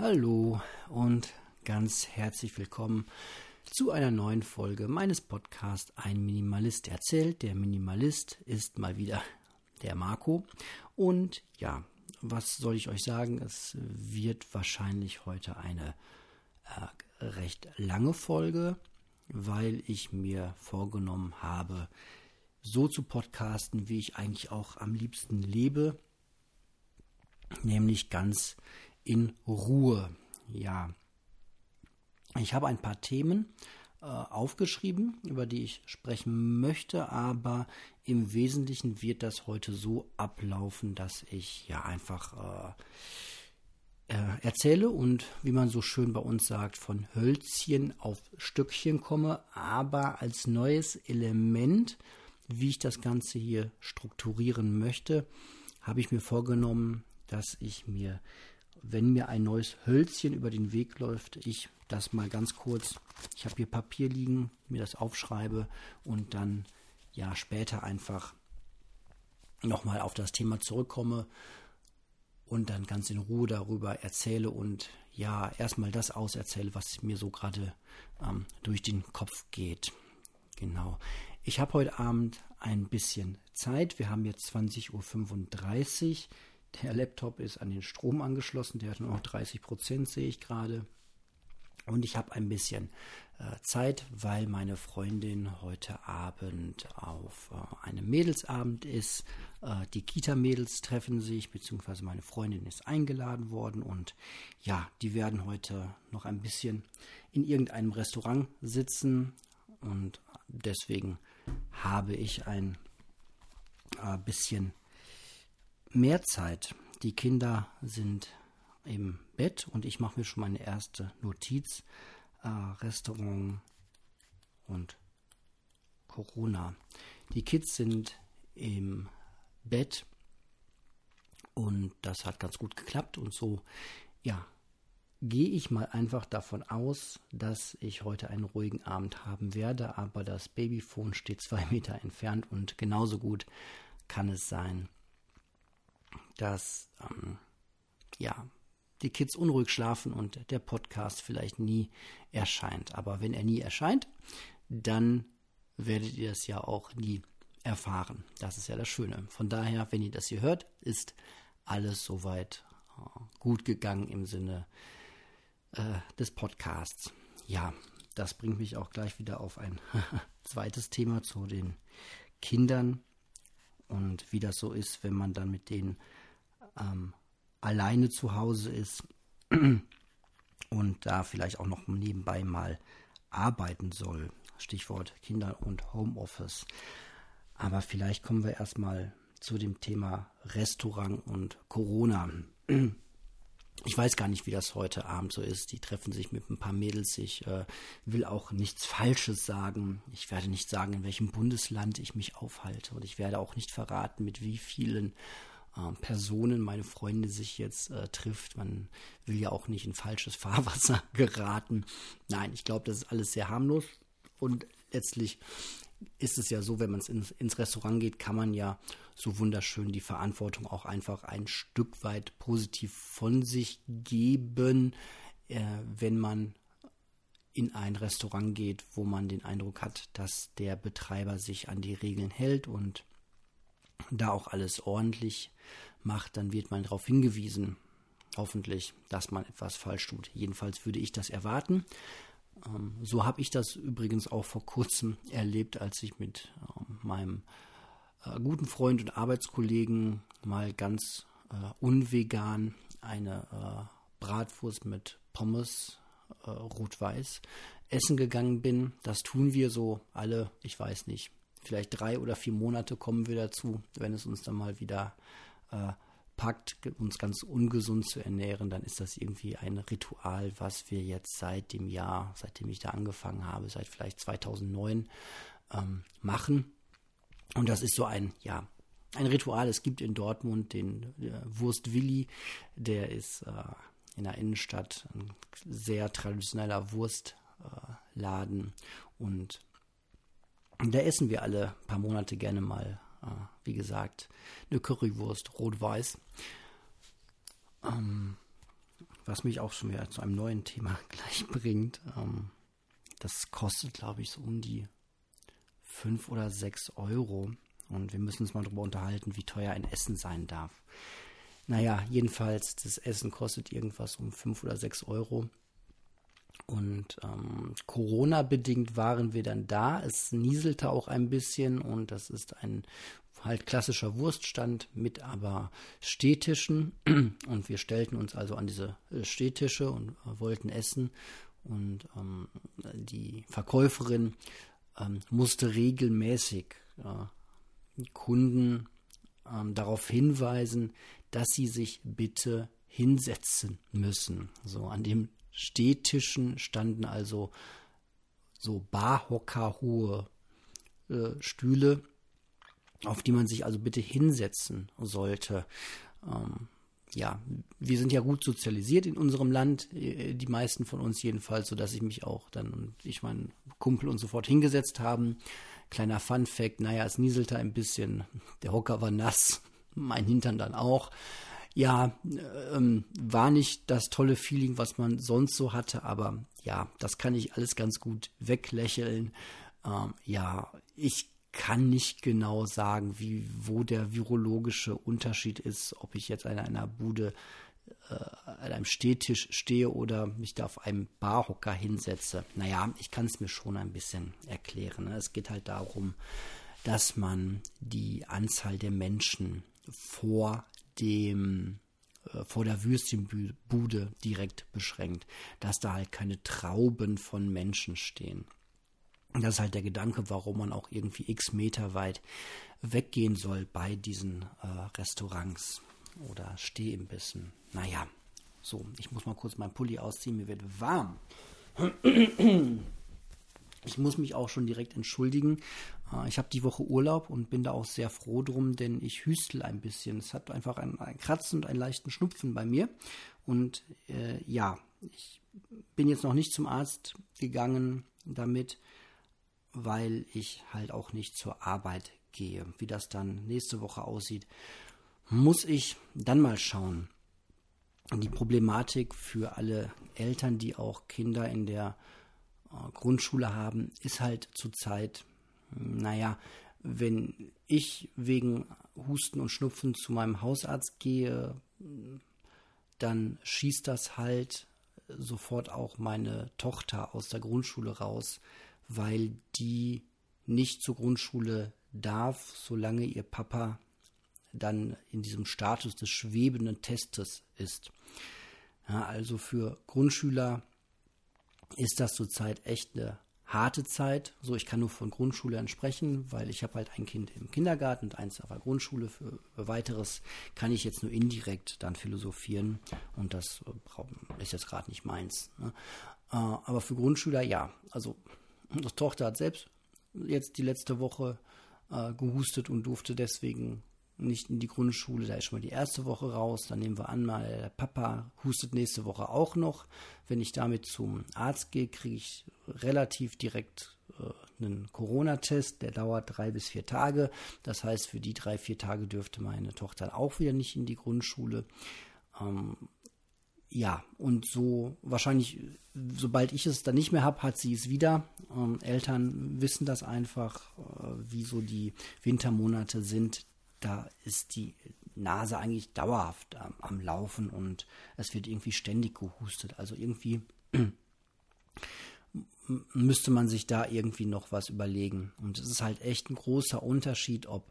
Hallo und ganz herzlich willkommen zu einer neuen Folge meines Podcasts Ein Minimalist erzählt. Der Minimalist ist mal wieder der Marco. Und ja, was soll ich euch sagen? Es wird wahrscheinlich heute eine äh, recht lange Folge, weil ich mir vorgenommen habe, so zu podcasten, wie ich eigentlich auch am liebsten lebe, nämlich ganz in Ruhe. Ja, ich habe ein paar Themen äh, aufgeschrieben, über die ich sprechen möchte, aber im Wesentlichen wird das heute so ablaufen, dass ich ja einfach äh, äh, erzähle und wie man so schön bei uns sagt, von Hölzchen auf Stückchen komme, aber als neues Element, wie ich das Ganze hier strukturieren möchte, habe ich mir vorgenommen, dass ich mir wenn mir ein neues Hölzchen über den Weg läuft, ich das mal ganz kurz, ich habe hier Papier liegen, mir das aufschreibe und dann ja später einfach nochmal auf das Thema zurückkomme und dann ganz in Ruhe darüber erzähle und ja erstmal das auserzähle, was mir so gerade ähm, durch den Kopf geht. Genau. Ich habe heute Abend ein bisschen Zeit. Wir haben jetzt 20.35 Uhr. Der Laptop ist an den Strom angeschlossen, der hat nur noch 30 Prozent, sehe ich gerade. Und ich habe ein bisschen äh, Zeit, weil meine Freundin heute Abend auf äh, einem Mädelsabend ist. Äh, die Kita-Mädels treffen sich, beziehungsweise meine Freundin ist eingeladen worden. Und ja, die werden heute noch ein bisschen in irgendeinem Restaurant sitzen. Und deswegen habe ich ein bisschen mehr Zeit. Die Kinder sind im Bett und ich mache mir schon meine erste Notiz. Äh, Restaurant und Corona. Die Kids sind im Bett und das hat ganz gut geklappt und so, ja, gehe ich mal einfach davon aus, dass ich heute einen ruhigen Abend haben werde, aber das Babyphone steht zwei Meter entfernt und genauso gut kann es sein, dass ähm, ja die Kids unruhig schlafen und der Podcast vielleicht nie erscheint. Aber wenn er nie erscheint, dann werdet ihr das ja auch nie erfahren. Das ist ja das Schöne. Von daher, wenn ihr das hier hört, ist alles soweit äh, gut gegangen im Sinne äh, des Podcasts. Ja, das bringt mich auch gleich wieder auf ein zweites Thema zu den Kindern und wie das so ist, wenn man dann mit denen ähm, alleine zu Hause ist und da vielleicht auch noch nebenbei mal arbeiten soll. Stichwort Kinder und Homeoffice. Aber vielleicht kommen wir erstmal zu dem Thema Restaurant und Corona. Ich weiß gar nicht, wie das heute Abend so ist. Die treffen sich mit ein paar Mädels. Ich äh, will auch nichts Falsches sagen. Ich werde nicht sagen, in welchem Bundesland ich mich aufhalte. Und ich werde auch nicht verraten, mit wie vielen äh, Personen, meine Freunde sich jetzt äh, trifft. Man will ja auch nicht in falsches Fahrwasser geraten. Nein, ich glaube, das ist alles sehr harmlos und letztlich ist es ja so, wenn man ins, ins Restaurant geht, kann man ja so wunderschön die Verantwortung auch einfach ein Stück weit positiv von sich geben, äh, wenn man in ein Restaurant geht, wo man den Eindruck hat, dass der Betreiber sich an die Regeln hält und da auch alles ordentlich macht, dann wird man darauf hingewiesen, hoffentlich, dass man etwas falsch tut. Jedenfalls würde ich das erwarten. Ähm, so habe ich das übrigens auch vor kurzem erlebt, als ich mit ähm, meinem äh, guten Freund und Arbeitskollegen mal ganz äh, unvegan eine äh, Bratwurst mit Pommes äh, rot-weiß essen gegangen bin. Das tun wir so alle, ich weiß nicht, vielleicht drei oder vier Monate kommen wir dazu, wenn es uns dann mal wieder äh, packt, uns ganz ungesund zu ernähren, dann ist das irgendwie ein Ritual, was wir jetzt seit dem Jahr, seitdem ich da angefangen habe, seit vielleicht 2009 ähm, machen. Und das ist so ein, ja, ein Ritual. Es gibt in Dortmund den äh, Wurst Willi, der ist äh, in der Innenstadt ein sehr traditioneller Wurstladen äh, und da essen wir alle paar Monate gerne mal äh, wie gesagt, eine Currywurst rot-weiß. Ähm, was mich auch schon wieder zu einem neuen Thema gleich bringt. Ähm, das kostet, glaube ich, so um die fünf oder sechs Euro. Und wir müssen uns mal darüber unterhalten, wie teuer ein Essen sein darf. Naja, jedenfalls, das Essen kostet irgendwas um fünf oder sechs Euro. Und ähm, Corona-bedingt waren wir dann da. Es nieselte auch ein bisschen und das ist ein halt klassischer Wurststand mit aber Stehtischen. Und wir stellten uns also an diese äh, Stehtische und äh, wollten essen. Und ähm, die Verkäuferin ähm, musste regelmäßig äh, Kunden ähm, darauf hinweisen, dass sie sich bitte hinsetzen müssen. So an dem Stehtischen standen also so barhockerhohe äh, Stühle, auf die man sich also bitte hinsetzen sollte. Ähm, ja, wir sind ja gut sozialisiert in unserem Land, äh, die meisten von uns jedenfalls, sodass ich mich auch dann und ich meinen Kumpel und sofort hingesetzt haben. Kleiner Fun Fact, naja, es nieselte ein bisschen, der Hocker war nass, mein Hintern dann auch. Ja, ähm, war nicht das tolle Feeling, was man sonst so hatte, aber ja, das kann ich alles ganz gut weglächeln. Ähm, ja, ich kann nicht genau sagen, wie, wo der virologische Unterschied ist, ob ich jetzt an einer Bude äh, an einem Stehtisch stehe oder mich da auf einem Barhocker hinsetze. Naja, ich kann es mir schon ein bisschen erklären. Ne? Es geht halt darum, dass man die Anzahl der Menschen vor dem äh, vor der Würstchenbude direkt beschränkt, dass da halt keine Trauben von Menschen stehen. Und das ist halt der Gedanke, warum man auch irgendwie x Meter weit weggehen soll bei diesen äh, Restaurants oder Stehimbissen. Naja, so, ich muss mal kurz meinen Pulli ausziehen, mir wird warm. Ich muss mich auch schon direkt entschuldigen. Äh, ich habe die Woche Urlaub und bin da auch sehr froh drum, denn ich hüstel ein bisschen. Es hat einfach ein, ein Kratzen und einen leichten Schnupfen bei mir. Und äh, ja, ich bin jetzt noch nicht zum Arzt gegangen damit weil ich halt auch nicht zur Arbeit gehe. Wie das dann nächste Woche aussieht, muss ich dann mal schauen. Die Problematik für alle Eltern, die auch Kinder in der äh, Grundschule haben, ist halt zurzeit, naja, wenn ich wegen Husten und Schnupfen zu meinem Hausarzt gehe, dann schießt das halt sofort auch meine Tochter aus der Grundschule raus, weil die nicht zur Grundschule darf, solange ihr Papa dann in diesem Status des schwebenden Testes ist. Ja, also für Grundschüler ist das zurzeit echt eine harte Zeit. So, ich kann nur von Grundschule sprechen, weil ich habe halt ein Kind im Kindergarten und eins auf der Grundschule. Für, weiteres kann ich jetzt nur indirekt dann philosophieren und das ist jetzt gerade nicht meins. Ne? Äh, aber für Grundschüler ja, also Unsere Tochter hat selbst jetzt die letzte Woche äh, gehustet und durfte deswegen nicht in die Grundschule. Da ist schon mal die erste Woche raus. Dann nehmen wir an, mal der Papa hustet nächste Woche auch noch. Wenn ich damit zum Arzt gehe, kriege ich relativ direkt äh, einen Corona-Test. Der dauert drei bis vier Tage. Das heißt, für die drei, vier Tage dürfte meine Tochter auch wieder nicht in die Grundschule. Ähm, ja, und so wahrscheinlich, sobald ich es dann nicht mehr habe, hat sie es wieder. Ähm, Eltern wissen das einfach, äh, wie so die Wintermonate sind. Da ist die Nase eigentlich dauerhaft ähm, am Laufen und es wird irgendwie ständig gehustet. Also irgendwie müsste man sich da irgendwie noch was überlegen. Und es ist halt echt ein großer Unterschied, ob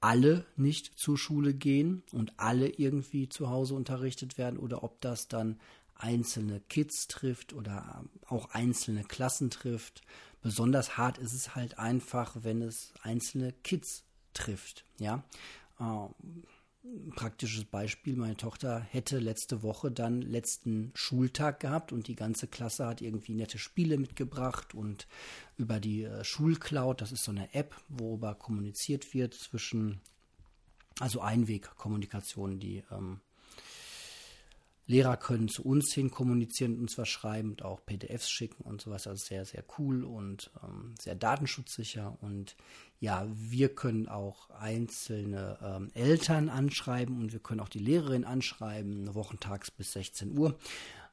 alle nicht zur Schule gehen und alle irgendwie zu Hause unterrichtet werden oder ob das dann einzelne Kids trifft oder auch einzelne Klassen trifft. Besonders hart ist es halt einfach, wenn es einzelne Kids trifft. Ja, ähm, praktisches Beispiel, meine Tochter hätte letzte Woche dann letzten Schultag gehabt und die ganze Klasse hat irgendwie nette Spiele mitgebracht und über die äh, Schulcloud, das ist so eine App, worüber kommuniziert wird zwischen, also Einwegkommunikation, die ähm, Lehrer können zu uns hin kommunizieren und schreiben und auch PDFs schicken und sowas. Also sehr, sehr cool und ähm, sehr datenschutzsicher. Und ja, wir können auch einzelne ähm, Eltern anschreiben und wir können auch die Lehrerin anschreiben, wochentags bis 16 Uhr.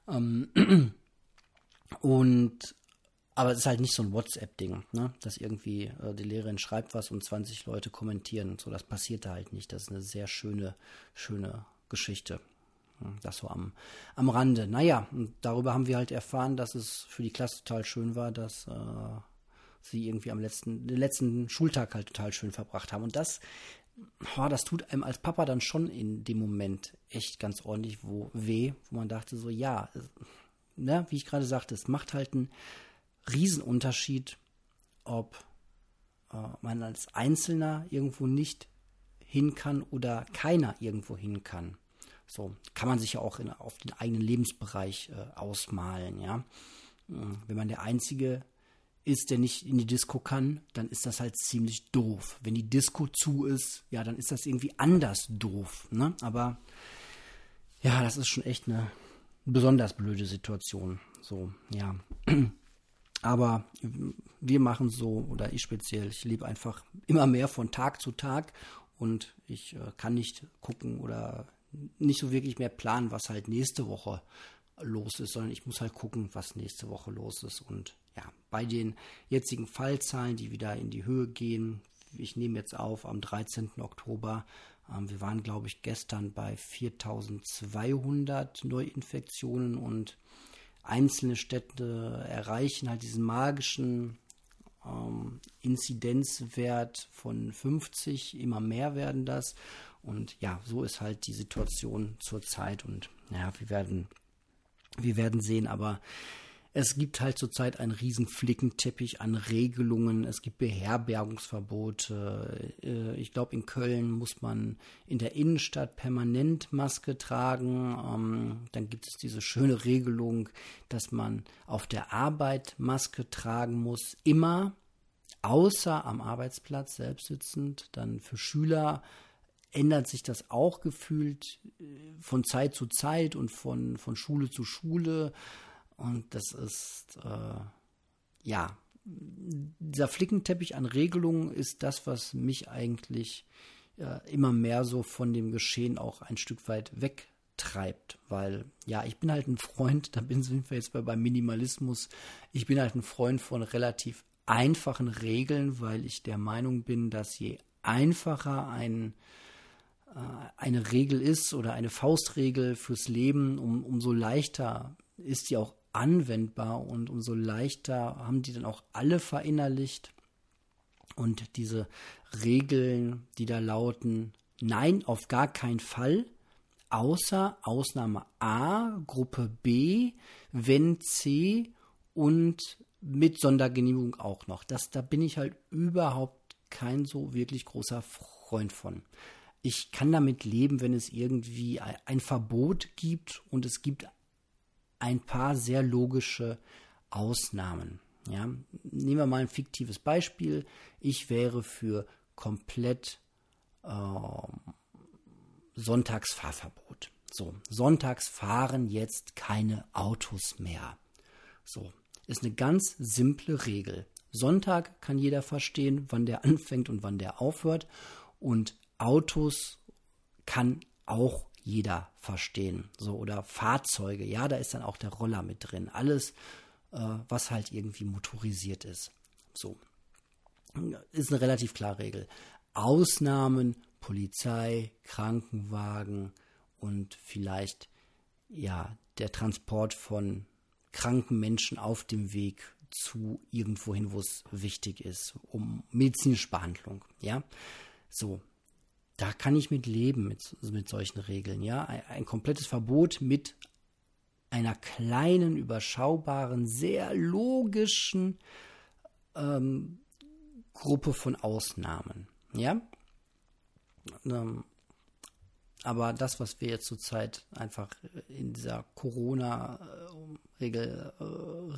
Ähm, und aber es ist halt nicht so ein WhatsApp-Ding, ne? dass irgendwie äh, die Lehrerin schreibt was und 20 Leute kommentieren und so. Das passiert da halt nicht. Das ist eine sehr schöne, schöne Geschichte. Das so am, am Rande. Naja, und darüber haben wir halt erfahren, dass es für die Klasse total schön war, dass äh, sie irgendwie am letzten, den letzten Schultag halt total schön verbracht haben. Und das, oh, das tut einem als Papa dann schon in dem Moment echt ganz ordentlich wo, weh, wo man dachte so, ja, ne, wie ich gerade sagte, es macht halt einen Riesenunterschied, ob äh, man als Einzelner irgendwo nicht hin kann oder keiner irgendwo hin kann. So kann man sich ja auch in, auf den eigenen Lebensbereich äh, ausmalen, ja. Hm, wenn man der Einzige ist, der nicht in die Disco kann, dann ist das halt ziemlich doof. Wenn die Disco zu ist, ja, dann ist das irgendwie anders doof, ne? Aber ja, das ist schon echt eine besonders blöde Situation. So, ja. Aber wir machen so, oder ich speziell, ich lebe einfach immer mehr von Tag zu Tag und ich äh, kann nicht gucken oder nicht so wirklich mehr planen, was halt nächste Woche los ist, sondern ich muss halt gucken, was nächste Woche los ist. Und ja, bei den jetzigen Fallzahlen, die wieder in die Höhe gehen, ich nehme jetzt auf am 13. Oktober, ähm, wir waren, glaube ich, gestern bei 4200 Neuinfektionen und einzelne Städte erreichen halt diesen magischen ähm, Inzidenzwert von 50, immer mehr werden das. Und ja, so ist halt die Situation zurzeit. Und ja, wir werden, wir werden sehen, aber es gibt halt zurzeit einen riesen Flickenteppich an Regelungen. Es gibt Beherbergungsverbote. Äh, ich glaube, in Köln muss man in der Innenstadt permanent Maske tragen. Ähm, dann gibt es diese schöne Regelung, dass man auf der Arbeit Maske tragen muss. Immer, außer am Arbeitsplatz selbst sitzend. Dann für Schüler ändert sich das auch gefühlt äh, von Zeit zu Zeit und von, von Schule zu Schule. Und das ist, äh, ja, dieser Flickenteppich an Regelungen ist das, was mich eigentlich äh, immer mehr so von dem Geschehen auch ein Stück weit wegtreibt. Weil, ja, ich bin halt ein Freund, da sind wir jetzt bei, beim Minimalismus, ich bin halt ein Freund von relativ einfachen Regeln, weil ich der Meinung bin, dass je einfacher ein eine Regel ist oder eine Faustregel fürs Leben, um, umso leichter ist die auch anwendbar und umso leichter haben die dann auch alle verinnerlicht. Und diese Regeln, die da lauten, nein, auf gar keinen Fall, außer Ausnahme A, Gruppe B, wenn C und mit Sondergenehmigung auch noch. Das, da bin ich halt überhaupt kein so wirklich großer Freund von ich kann damit leben, wenn es irgendwie ein Verbot gibt und es gibt ein paar sehr logische Ausnahmen. Ja, nehmen wir mal ein fiktives Beispiel. Ich wäre für komplett äh, Sonntagsfahrverbot. So, sonntags fahren jetzt keine Autos mehr. So, ist eine ganz simple Regel. Sonntag kann jeder verstehen, wann der anfängt und wann der aufhört. Und Autos kann auch jeder verstehen. So, oder Fahrzeuge, ja, da ist dann auch der Roller mit drin. Alles, äh, was halt irgendwie motorisiert ist. So. Ist eine relativ klare Regel. Ausnahmen, Polizei, Krankenwagen und vielleicht ja der Transport von kranken Menschen auf dem Weg zu irgendwohin, wo es wichtig ist, um medizinische Behandlung. Ja, so da kann ich mit leben, mit, mit solchen Regeln. Ja, ein, ein komplettes Verbot mit einer kleinen, überschaubaren, sehr logischen ähm, Gruppe von Ausnahmen. Ja, ähm, aber das, was wir jetzt zurzeit einfach in dieser Corona-Regel, äh,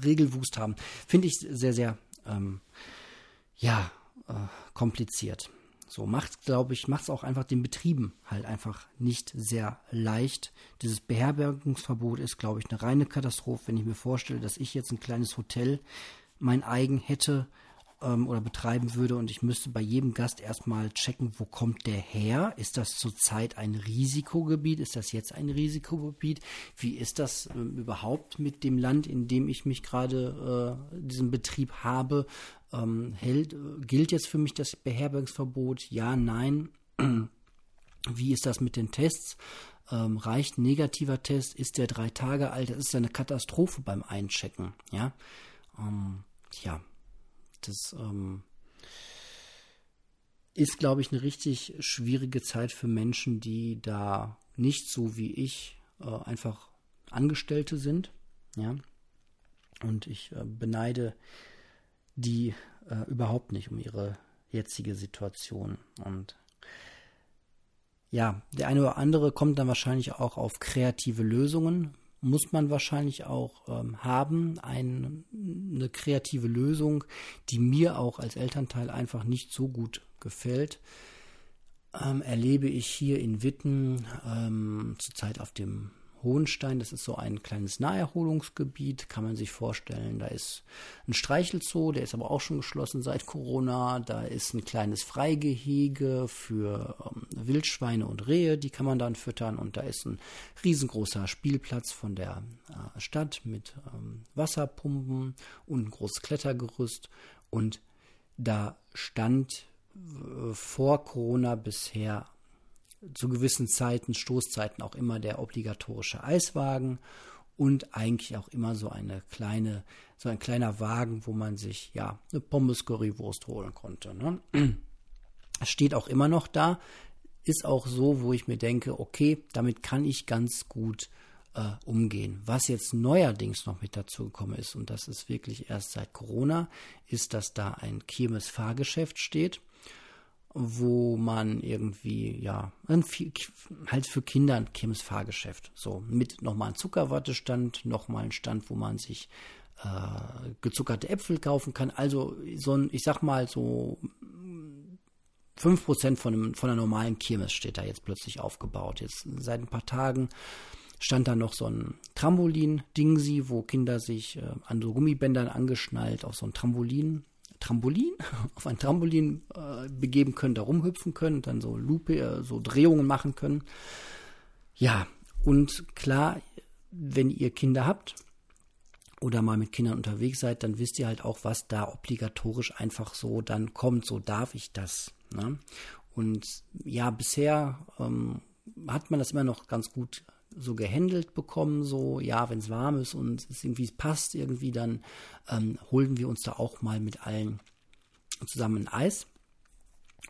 Regelwust haben, finde ich sehr, sehr, ähm, ja, äh, kompliziert. So macht, glaube ich, macht es auch einfach den Betrieben halt einfach nicht sehr leicht. Dieses Beherbergungsverbot ist, glaube ich, eine reine Katastrophe, wenn ich mir vorstelle, dass ich jetzt ein kleines Hotel mein eigen hätte ähm, oder betreiben würde und ich müsste bei jedem Gast erstmal checken, wo kommt der her? Ist das zurzeit ein Risikogebiet? Ist das jetzt ein Risikogebiet? Wie ist das ähm, überhaupt mit dem Land, in dem ich mich gerade äh, diesen Betrieb habe? Ähm, hält, gilt jetzt für mich das Beherbergungsverbot? Ja, nein. Wie ist das mit den Tests? Ähm, reicht ein negativer Test? Ist der drei Tage alt? Das ist eine Katastrophe beim Einchecken. Ja, ähm, ja, das ähm, ist, glaube ich, eine richtig schwierige Zeit für Menschen, die da nicht so wie ich äh, einfach Angestellte sind. Ja. Und ich äh, beneide die äh, überhaupt nicht um ihre jetzige Situation. Und ja, der eine oder andere kommt dann wahrscheinlich auch auf kreative Lösungen, muss man wahrscheinlich auch ähm, haben, ein, eine kreative Lösung, die mir auch als Elternteil einfach nicht so gut gefällt. Ähm, erlebe ich hier in Witten ähm, zurzeit auf dem Hohenstein, das ist so ein kleines Naherholungsgebiet, kann man sich vorstellen. Da ist ein Streichelzoo, der ist aber auch schon geschlossen seit Corona. Da ist ein kleines Freigehege für ähm, Wildschweine und Rehe, die kann man dann füttern. Und da ist ein riesengroßer Spielplatz von der äh, Stadt mit ähm, Wasserpumpen und ein großes Klettergerüst. Und da stand äh, vor Corona bisher zu gewissen Zeiten, Stoßzeiten auch immer der obligatorische Eiswagen und eigentlich auch immer so eine kleine, so ein kleiner Wagen, wo man sich ja eine Pommes Currywurst holen konnte. Ne? Steht auch immer noch da, ist auch so, wo ich mir denke, okay, damit kann ich ganz gut äh, umgehen. Was jetzt neuerdings noch mit dazu gekommen ist, und das ist wirklich erst seit Corona, ist, dass da ein Kirmes-Fahrgeschäft steht wo man irgendwie, ja, halt für Kinder ein Kirmes-Fahrgeschäft. So, mit nochmal ein Zuckerwattestand, nochmal ein Stand, wo man sich äh, gezuckerte Äpfel kaufen kann. Also so ein, ich sag mal, so 5% von, einem, von einer normalen Kirmes steht da jetzt plötzlich aufgebaut. Jetzt seit ein paar Tagen stand da noch so ein Trampolin-Dingsi, wo Kinder sich äh, an so Gummibändern angeschnallt auf so ein Trampolin Trampolin, auf ein Trampolin äh, begeben können, da rumhüpfen können, dann so Lupe, äh, so Drehungen machen können. Ja, und klar, wenn ihr Kinder habt oder mal mit Kindern unterwegs seid, dann wisst ihr halt auch, was da obligatorisch einfach so dann kommt. So darf ich das. Ne? Und ja, bisher ähm, hat man das immer noch ganz gut so gehandelt bekommen, so, ja, wenn es warm ist und es irgendwie passt irgendwie, dann ähm, holen wir uns da auch mal mit allen zusammen ein Eis.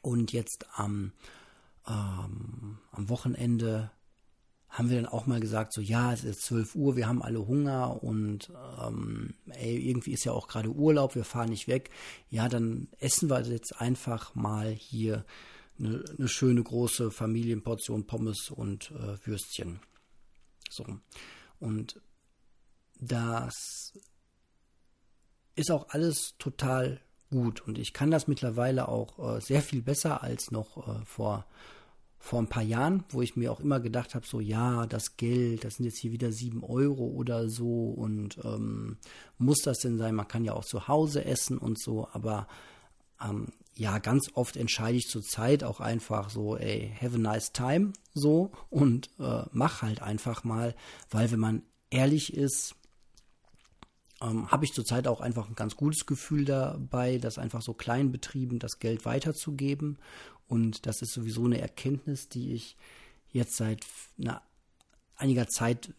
Und jetzt am, ähm, am Wochenende haben wir dann auch mal gesagt, so ja, es ist 12 Uhr, wir haben alle Hunger und ähm, ey, irgendwie ist ja auch gerade Urlaub, wir fahren nicht weg. Ja, dann essen wir jetzt einfach mal hier eine, eine schöne große Familienportion Pommes und äh, Würstchen. So. Und das ist auch alles total gut. Und ich kann das mittlerweile auch äh, sehr viel besser als noch äh, vor, vor ein paar Jahren, wo ich mir auch immer gedacht habe, so ja, das Geld, das sind jetzt hier wieder sieben Euro oder so und ähm, muss das denn sein? Man kann ja auch zu Hause essen und so, aber ähm, ja, ganz oft entscheide ich zur Zeit auch einfach so, ey, have a nice time, so und äh, mach halt einfach mal, weil wenn man ehrlich ist, ähm, habe ich zurzeit auch einfach ein ganz gutes Gefühl dabei, das einfach so kleinen Betrieben das Geld weiterzugeben. Und das ist sowieso eine Erkenntnis, die ich jetzt seit einer, einiger Zeit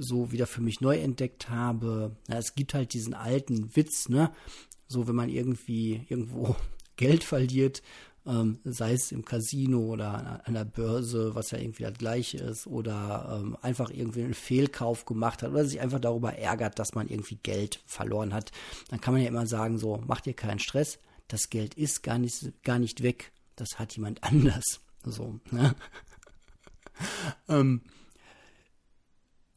so wieder für mich neu entdeckt habe. Na, es gibt halt diesen alten Witz, ne? So, wenn man irgendwie irgendwo Geld verliert, ähm, sei es im Casino oder an der Börse, was ja irgendwie das gleiche ist, oder ähm, einfach irgendwie einen Fehlkauf gemacht hat oder sich einfach darüber ärgert, dass man irgendwie Geld verloren hat, dann kann man ja immer sagen, so, macht ihr keinen Stress, das Geld ist gar nicht, gar nicht weg, das hat jemand anders. So, ne? ähm,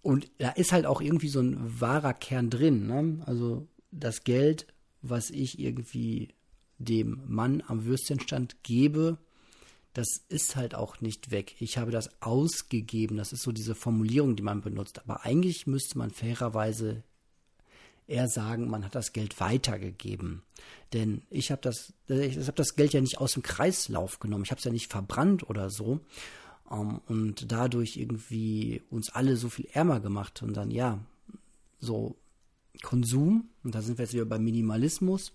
und da ist halt auch irgendwie so ein wahrer Kern drin. Ne? Also das Geld, was ich irgendwie dem Mann am Würstchenstand gebe, das ist halt auch nicht weg. Ich habe das ausgegeben. Das ist so diese Formulierung, die man benutzt. Aber eigentlich müsste man fairerweise eher sagen, man hat das Geld weitergegeben. Denn ich habe das, ich habe das Geld ja nicht aus dem Kreislauf genommen. Ich habe es ja nicht verbrannt oder so. Ähm, und dadurch irgendwie uns alle so viel ärmer gemacht. Und dann, ja, so Konsum, und da sind wir jetzt wieder beim Minimalismus,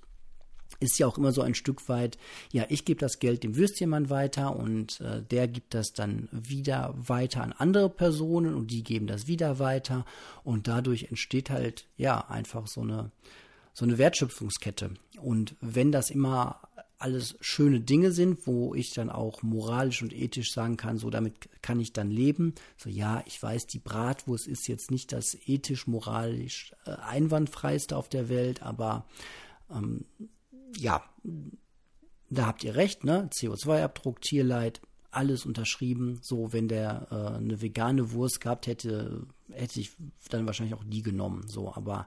ist ja auch immer so ein Stück weit, ja, ich gebe das Geld dem Würstchenmann weiter und äh, der gibt das dann wieder weiter an andere Personen und die geben das wieder weiter und dadurch entsteht halt, ja, einfach so eine, so eine Wertschöpfungskette. Und wenn das immer alles schöne Dinge sind, wo ich dann auch moralisch und ethisch sagen kann, so damit kann ich dann leben. So ja, ich weiß, die Bratwurst ist jetzt nicht das ethisch, moralisch äh, einwandfreiste auf der Welt, aber ähm, ja, da habt ihr recht, ne? CO2-Abdruck, Tierleid, alles unterschrieben. So, wenn der äh, eine vegane Wurst gehabt hätte, hätte ich dann wahrscheinlich auch die genommen. So, aber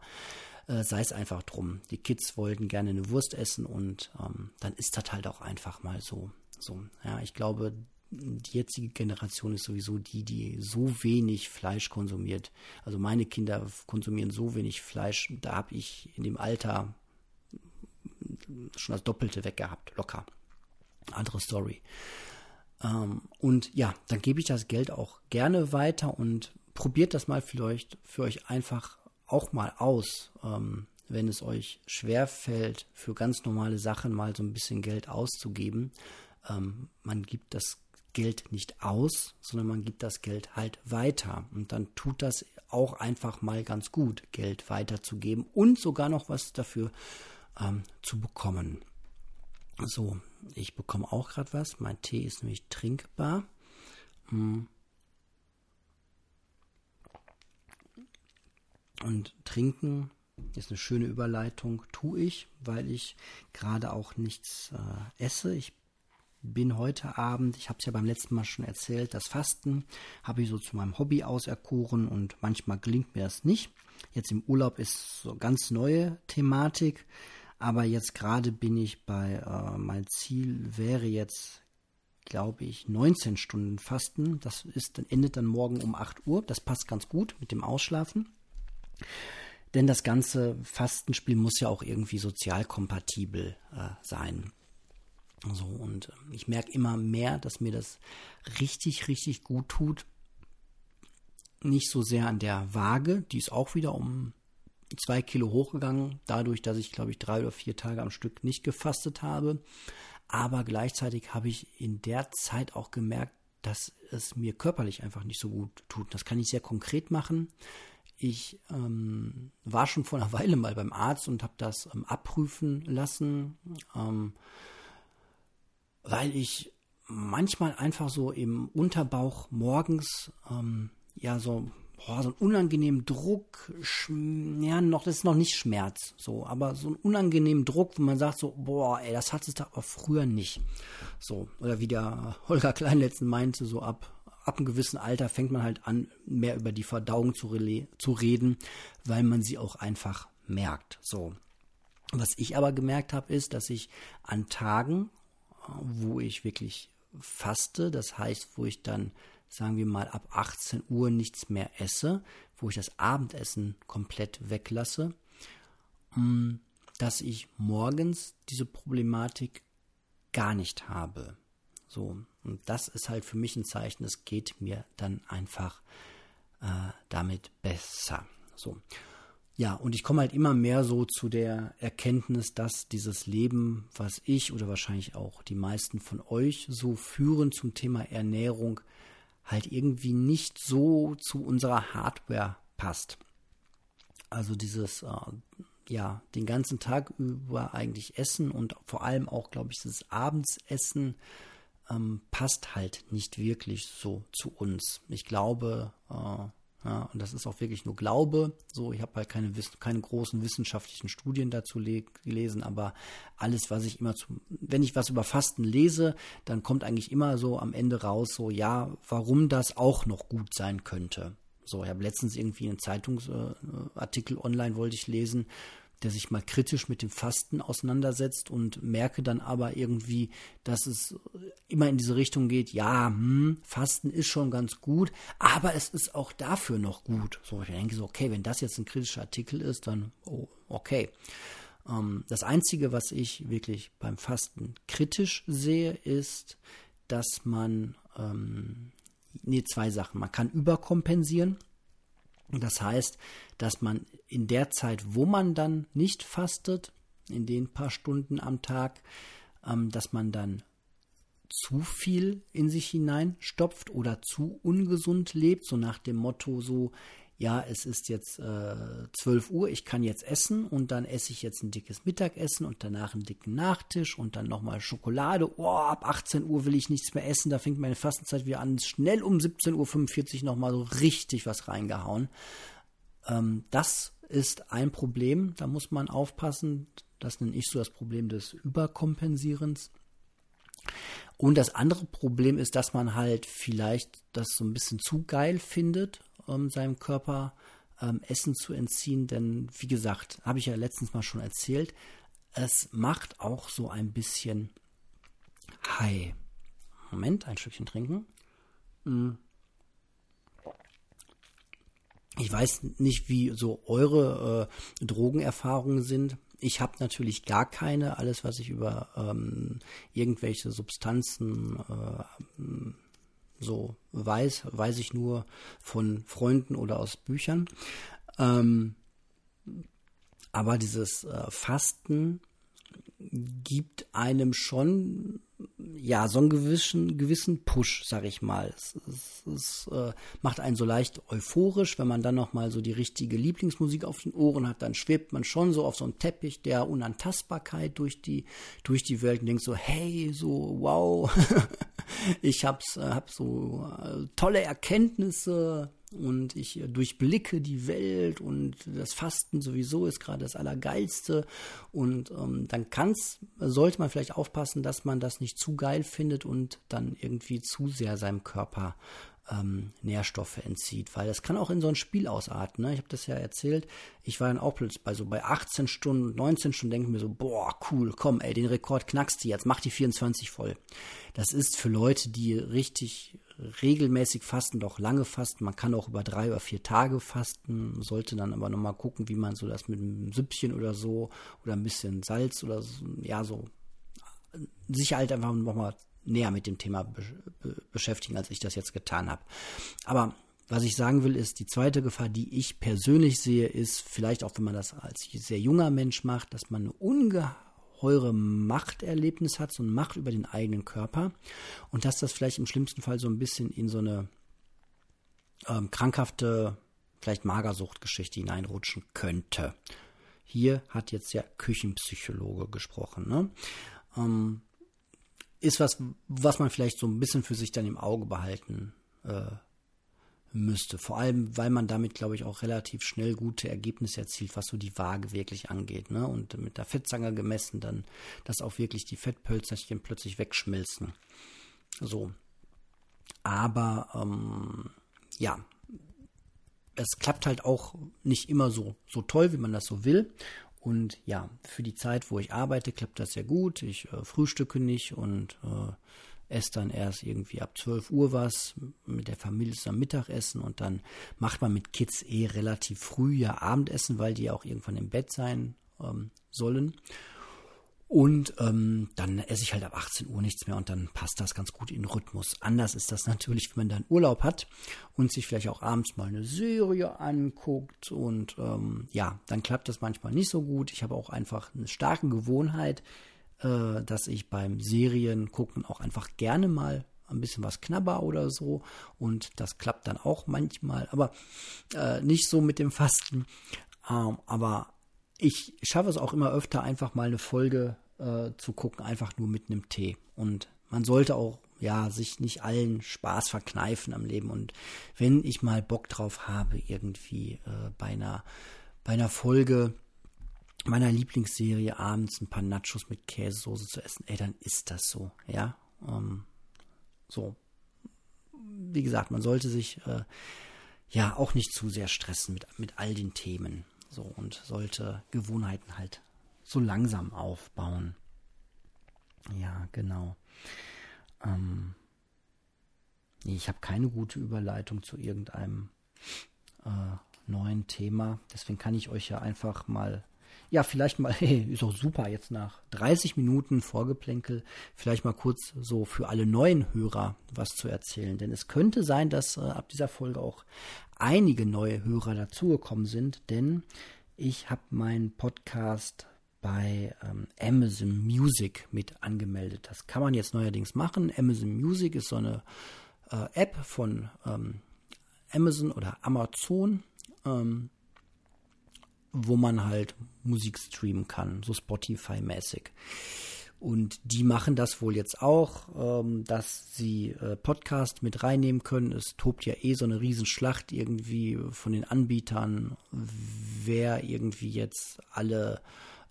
äh, sei es einfach drum. Die Kids wollten gerne eine Wurst essen und ähm, dann ist das halt auch einfach mal so. So, ja, ich glaube, die jetzige Generation ist sowieso die, die so wenig Fleisch konsumiert. Also meine Kinder konsumieren so wenig Fleisch. Da habe ich in dem Alter schon das Doppelte weggehabt, locker. Andere Story. Ähm, und ja, dann gebe ich das Geld auch gerne weiter und probiert das mal vielleicht für euch einfach auch mal aus, ähm, wenn es euch schwer fällt, für ganz normale Sachen mal so ein bisschen Geld auszugeben. Ähm, man gibt das Geld nicht aus, sondern man gibt das Geld halt weiter. Und dann tut das auch einfach mal ganz gut, Geld weiterzugeben und sogar noch was dafür ähm, zu bekommen. So, ich bekomme auch gerade was. Mein Tee ist nämlich trinkbar. Mm. Und trinken ist eine schöne Überleitung, tue ich, weil ich gerade auch nichts äh, esse. Ich bin heute Abend, ich habe es ja beim letzten Mal schon erzählt, das Fasten habe ich so zu meinem Hobby auserkoren und manchmal gelingt mir das nicht. Jetzt im Urlaub ist so ganz neue Thematik. Aber jetzt gerade bin ich bei, äh, mein Ziel wäre jetzt, glaube ich, 19 Stunden Fasten. Das ist, endet dann morgen um 8 Uhr. Das passt ganz gut mit dem Ausschlafen. Denn das ganze Fastenspiel muss ja auch irgendwie sozial kompatibel äh, sein. So, und äh, ich merke immer mehr, dass mir das richtig, richtig gut tut. Nicht so sehr an der Waage, die ist auch wieder um zwei Kilo hochgegangen, dadurch, dass ich, glaube ich, drei oder vier Tage am Stück nicht gefastet habe. Aber gleichzeitig habe ich in der Zeit auch gemerkt, dass es mir körperlich einfach nicht so gut tut. Das kann ich sehr konkret machen. Ich ähm, war schon vor einer Weile mal beim Arzt und habe das ähm, abprüfen lassen, ähm, weil ich manchmal einfach so im Unterbauch morgens ähm, ja so boah, so einen unangenehmen Druck, ja, noch, das ist noch nicht Schmerz, so, aber so einen unangenehmen Druck, wo man sagt so, boah, ey, das hat es da aber früher nicht. So, oder wie der Holger Klein letzten meinte, so ab, ab einem gewissen Alter fängt man halt an, mehr über die Verdauung zu, zu reden, weil man sie auch einfach merkt, so. Was ich aber gemerkt habe, ist, dass ich an Tagen, wo ich wirklich faste, das heißt, wo ich dann sagen wir mal, ab 18 Uhr nichts mehr esse, wo ich das Abendessen komplett weglasse, mm, dass ich morgens diese Problematik gar nicht habe. So, und das ist halt für mich ein Zeichen, es geht mir dann einfach äh, damit besser. So. Ja, und ich komme halt immer mehr so zu der Erkenntnis, dass dieses Leben, was ich oder wahrscheinlich auch die meisten von euch so führen zum Thema Ernährung, halt irgendwie nicht so zu unserer Hardware passt. Also dieses, äh, ja, den ganzen Tag über eigentlich essen und vor allem auch, glaube ich, das Abendsessen ähm, passt halt nicht wirklich so zu uns. Ich glaube, äh, ja, und das ist auch wirklich nur Glaube. So, ich habe halt keine, keine großen wissenschaftlichen Studien dazu gelesen, aber alles, was ich immer zu, wenn ich was über Fasten lese, dann kommt eigentlich immer so am Ende raus, so, ja, warum das auch noch gut sein könnte. So, ich habe letztens irgendwie einen Zeitungsartikel äh, online wollte ich lesen. Der sich mal kritisch mit dem Fasten auseinandersetzt und merke dann aber irgendwie, dass es immer in diese Richtung geht, ja, hm, Fasten ist schon ganz gut, aber es ist auch dafür noch gut. So, ich denke so, okay, wenn das jetzt ein kritischer Artikel ist, dann oh, okay. Ähm, das Einzige, was ich wirklich beim Fasten kritisch sehe, ist, dass man, ähm, nee, zwei Sachen. Man kann überkompensieren. Das heißt, dass man in der Zeit, wo man dann nicht fastet, in den paar Stunden am Tag, ähm, dass man dann zu viel in sich hineinstopft oder zu ungesund lebt, so nach dem Motto so, ja, es ist jetzt äh, 12 Uhr, ich kann jetzt essen und dann esse ich jetzt ein dickes Mittagessen und danach einen dicken Nachtisch und dann nochmal Schokolade. Oh, ab 18 Uhr will ich nichts mehr essen, da fängt meine Fastenzeit wieder an. Schnell um 17.45 Uhr nochmal so richtig was reingehauen. Ähm, das ist ein Problem, da muss man aufpassen. Das nenne ich so das Problem des Überkompensierens. Und das andere Problem ist, dass man halt vielleicht das so ein bisschen zu geil findet ähm, seinem Körper ähm, Essen zu entziehen. Denn wie gesagt, habe ich ja letztens mal schon erzählt, es macht auch so ein bisschen High. Moment, ein Stückchen trinken. Hm. Ich weiß nicht, wie so eure äh, Drogenerfahrungen sind. Ich habe natürlich gar keine. Alles, was ich über ähm, irgendwelche Substanzen äh, so weiß, weiß ich nur von Freunden oder aus Büchern. Ähm, aber dieses äh, Fasten gibt einem schon ja so einen gewissen, gewissen Push, sag ich mal. Es, es, es äh, macht einen so leicht euphorisch, wenn man dann noch mal so die richtige Lieblingsmusik auf den Ohren hat, dann schwebt man schon so auf so einem Teppich der Unantastbarkeit durch die durch die Welt und denkt so, hey, so wow, ich hab's, äh, hab so äh, tolle Erkenntnisse und ich äh, durchblicke die Welt und das Fasten sowieso ist gerade das Allergeilste. Und ähm, dann kann's, sollte man vielleicht aufpassen, dass man das nicht zu geil findet und dann irgendwie zu sehr seinem Körper ähm, Nährstoffe entzieht, weil das kann auch in so ein Spiel ausarten. Ne? Ich habe das ja erzählt. Ich war dann auch plötzlich bei so bei 18 Stunden, 19 Stunden, denke mir so, boah, cool, komm, ey, den Rekord knackst du jetzt, mach die 24 voll. Das ist für Leute, die richtig regelmäßig fasten, doch lange fasten. Man kann auch über drei oder vier Tage fasten, sollte dann aber nochmal gucken, wie man so das mit einem Süppchen oder so oder ein bisschen Salz oder so, ja, so sich halt einfach nochmal näher mit dem Thema be be beschäftigen, als ich das jetzt getan habe. Aber was ich sagen will, ist, die zweite Gefahr, die ich persönlich sehe, ist vielleicht auch, wenn man das als sehr junger Mensch macht, dass man eine ungeheure Machterlebnis hat, so eine Macht über den eigenen Körper und dass das vielleicht im schlimmsten Fall so ein bisschen in so eine ähm, krankhafte, vielleicht Magersuchtgeschichte hineinrutschen könnte. Hier hat jetzt der Küchenpsychologe gesprochen. Ne? Ähm, ist was, was man vielleicht so ein bisschen für sich dann im Auge behalten äh, müsste. Vor allem, weil man damit, glaube ich, auch relativ schnell gute Ergebnisse erzielt, was so die Waage wirklich angeht. Ne? Und mit der Fettzange gemessen dann, dass auch wirklich die Fettpölzerchen plötzlich wegschmilzen. So. Aber ähm, ja, es klappt halt auch nicht immer so, so toll, wie man das so will. Und ja, für die Zeit, wo ich arbeite, klappt das sehr gut. Ich äh, frühstücke nicht und äh, esse dann erst irgendwie ab 12 Uhr was mit der Familie zusammen Mittagessen und dann macht man mit Kids eh relativ früh ja Abendessen, weil die auch irgendwann im Bett sein ähm, sollen. Und ähm, dann esse ich halt ab 18 Uhr nichts mehr und dann passt das ganz gut in den Rhythmus. Anders ist das natürlich, wenn man dann Urlaub hat und sich vielleicht auch abends mal eine Serie anguckt. Und ähm, ja, dann klappt das manchmal nicht so gut. Ich habe auch einfach eine starke Gewohnheit, äh, dass ich beim Serien gucken auch einfach gerne mal ein bisschen was knabber oder so. Und das klappt dann auch manchmal, aber äh, nicht so mit dem Fasten. Ähm, aber ich schaffe es auch immer öfter, einfach mal eine Folge äh, zu gucken, einfach nur mit einem Tee. Und man sollte auch ja sich nicht allen Spaß verkneifen am Leben. Und wenn ich mal Bock drauf habe, irgendwie äh, bei einer bei einer Folge meiner Lieblingsserie abends ein paar Nachos mit Käsesoße zu essen, ey, dann ist das so, ja. Ähm, so. Wie gesagt, man sollte sich äh, ja auch nicht zu sehr stressen mit, mit all den Themen. So und sollte Gewohnheiten halt so langsam aufbauen. Ja, genau. Ähm, ich habe keine gute Überleitung zu irgendeinem äh, neuen Thema. Deswegen kann ich euch ja einfach mal, ja, vielleicht mal, hey, ist auch super, jetzt nach 30 Minuten Vorgeplänkel, vielleicht mal kurz so für alle neuen Hörer was zu erzählen. Denn es könnte sein, dass äh, ab dieser Folge auch einige neue Hörer dazugekommen sind, denn ich habe meinen Podcast bei ähm, Amazon Music mit angemeldet. Das kann man jetzt neuerdings machen. Amazon Music ist so eine äh, App von ähm, Amazon oder Amazon, ähm, wo man halt Musik streamen kann, so Spotify-mäßig. Und die machen das wohl jetzt auch, ähm, dass sie äh, Podcast mit reinnehmen können. Es tobt ja eh so eine Riesenschlacht irgendwie von den Anbietern, wer irgendwie jetzt alle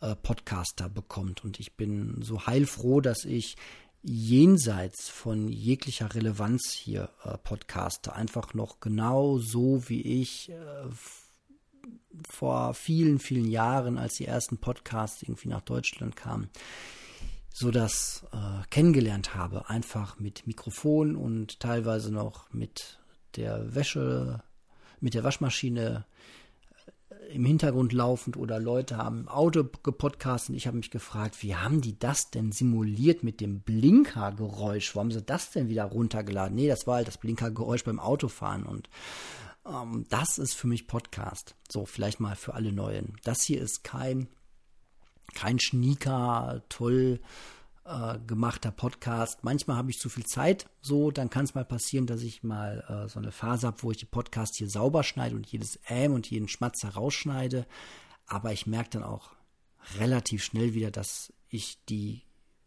äh, Podcaster bekommt. Und ich bin so heilfroh, dass ich jenseits von jeglicher Relevanz hier äh, podcaste. Einfach noch genau so, wie ich äh, vor vielen, vielen Jahren, als die ersten Podcasts irgendwie nach Deutschland kamen, so das äh, kennengelernt habe. Einfach mit Mikrofon und teilweise noch mit der Wäsche, mit der Waschmaschine im Hintergrund laufend oder Leute haben im Auto gepodcastet. Ich habe mich gefragt, wie haben die das denn simuliert mit dem Blinkergeräusch? Wo haben sie das denn wieder runtergeladen? Nee, das war halt das Blinkergeräusch beim Autofahren und ähm, das ist für mich Podcast. So, vielleicht mal für alle Neuen. Das hier ist kein, kein Schnieker, toll äh, gemachter Podcast. Manchmal habe ich zu viel Zeit, so, dann kann es mal passieren, dass ich mal äh, so eine Phase habe, wo ich die Podcasts hier sauber schneide und jedes Ähm und jeden Schmatzer rausschneide. Aber ich merke dann auch relativ schnell wieder, dass ich die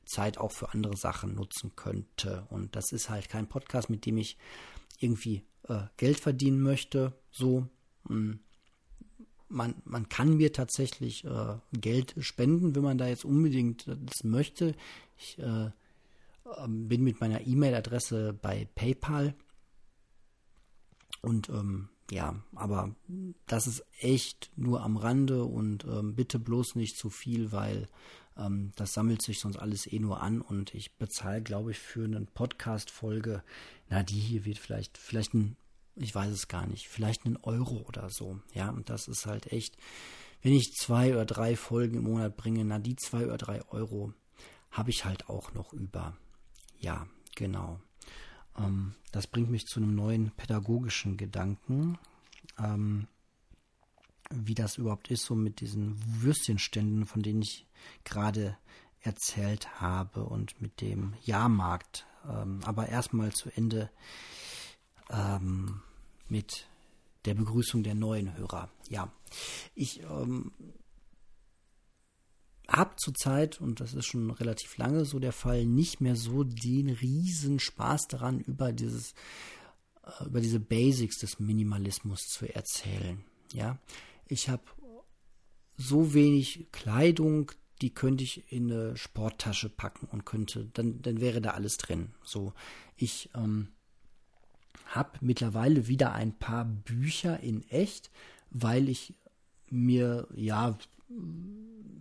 Zeit auch für andere Sachen nutzen könnte. Und das ist halt kein Podcast, mit dem ich irgendwie äh, Geld verdienen möchte. So, mh, hm man, man kann mir tatsächlich äh, Geld spenden, wenn man da jetzt unbedingt das möchte. Ich äh, ähm, bin mit meiner E-Mail-Adresse bei PayPal. Und ähm, ja, aber das ist echt nur am Rande und ähm, bitte bloß nicht zu viel, weil ähm, das sammelt sich sonst alles eh nur an und ich bezahle, glaube ich, für eine Podcast-Folge, na, die hier wird vielleicht, vielleicht ein ich weiß es gar nicht, vielleicht einen Euro oder so. Ja, und das ist halt echt, wenn ich zwei oder drei Folgen im Monat bringe, na, die zwei oder drei Euro habe ich halt auch noch über. Ja, genau. Ähm, das bringt mich zu einem neuen pädagogischen Gedanken. Ähm, wie das überhaupt ist, so mit diesen Würstchenständen, von denen ich gerade erzählt habe und mit dem Jahrmarkt. Ähm, aber erstmal zu Ende ähm, mit der Begrüßung der neuen Hörer. Ja, ich ähm, habe zurzeit, und das ist schon relativ lange so der Fall, nicht mehr so den riesen Spaß daran, über dieses, äh, über diese Basics des Minimalismus zu erzählen. Ja, ich habe so wenig Kleidung, die könnte ich in eine Sporttasche packen und könnte, dann, dann wäre da alles drin. So, ich ähm, habe mittlerweile wieder ein paar Bücher in echt, weil ich mir, ja,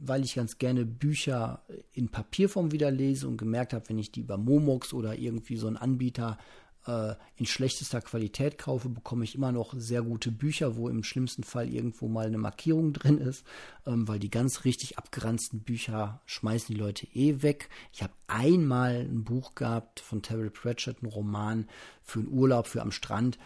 weil ich ganz gerne Bücher in Papierform wieder lese und gemerkt habe, wenn ich die über Momox oder irgendwie so einen Anbieter äh, in schlechtester Qualität kaufe, bekomme ich immer noch sehr gute Bücher, wo im schlimmsten Fall irgendwo mal eine Markierung drin ist, ähm, weil die ganz richtig abgeranzten Bücher schmeißen die Leute eh weg. Ich habe einmal ein Buch gehabt von Terry Pratchett, ein Roman für einen Urlaub für am Strand.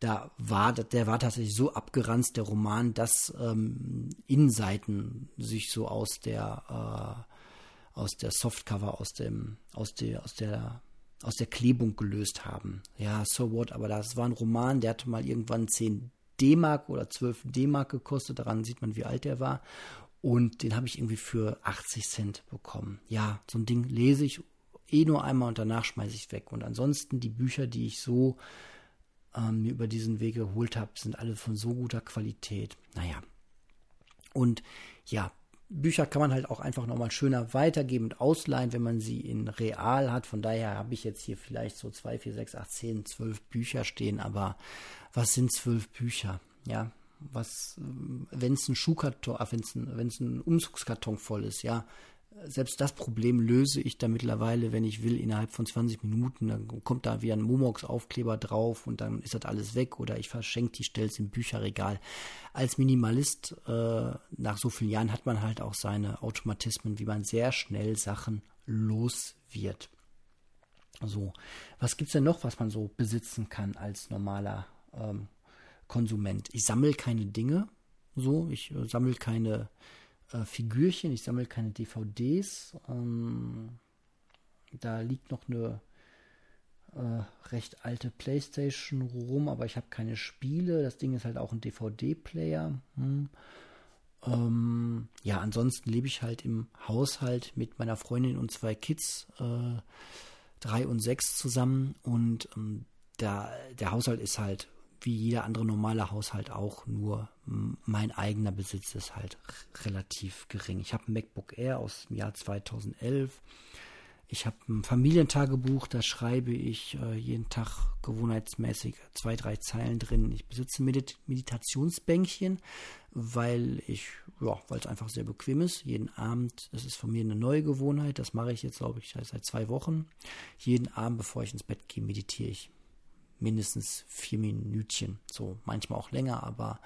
Da war, der war tatsächlich so abgeranzt, der Roman, dass ähm, Innenseiten sich so aus der äh, aus der Softcover, aus dem, aus der, aus der aus der Klebung gelöst haben. Ja, so what, aber das war ein Roman, der hatte mal irgendwann 10 D-Mark oder 12 D-Mark gekostet, daran sieht man, wie alt er war. Und den habe ich irgendwie für 80 Cent bekommen. Ja, so ein Ding lese ich eh nur einmal und danach schmeiße ich weg. Und ansonsten die Bücher, die ich so ähm, mir über diesen Weg geholt habe, sind alle von so guter Qualität. Naja. Und ja, Bücher kann man halt auch einfach nochmal schöner weitergeben und ausleihen, wenn man sie in real hat. Von daher habe ich jetzt hier vielleicht so zwei, vier, sechs, acht, zehn, zwölf Bücher stehen. Aber was sind zwölf Bücher? Ja, was, wenn es ein Schuhkarton, wenn es ein, ein Umzugskarton voll ist, ja, selbst das Problem löse ich da mittlerweile, wenn ich will, innerhalb von 20 Minuten. Dann kommt da wie ein Momox-Aufkleber drauf und dann ist das alles weg oder ich verschenke die, stell's im Bücherregal. Als Minimalist äh, nach so vielen Jahren hat man halt auch seine Automatismen, wie man sehr schnell Sachen los wird. So, was gibt's denn noch, was man so besitzen kann als normaler ähm, Konsument? Ich sammle keine Dinge, so, ich äh, sammle keine äh, Figürchen, ich sammle keine DVDs. Ähm, da liegt noch eine äh, recht alte Playstation rum, aber ich habe keine Spiele. Das Ding ist halt auch ein DVD-Player. Hm. Ähm, ja, ansonsten lebe ich halt im Haushalt mit meiner Freundin und zwei Kids, äh, drei und sechs zusammen. Und ähm, der, der Haushalt ist halt wie jeder andere normale Haushalt auch, nur mein eigener Besitz ist halt relativ gering. Ich habe ein MacBook Air aus dem Jahr 2011. Ich habe ein Familientagebuch, da schreibe ich äh, jeden Tag gewohnheitsmäßig zwei, drei Zeilen drin. Ich besitze Medit Meditationsbänkchen, weil ich, ja, weil es einfach sehr bequem ist. Jeden Abend, das ist von mir eine neue Gewohnheit, das mache ich jetzt, glaube ich, seit zwei Wochen. Jeden Abend, bevor ich ins Bett gehe, meditiere ich mindestens vier Minütchen. So manchmal auch länger, aber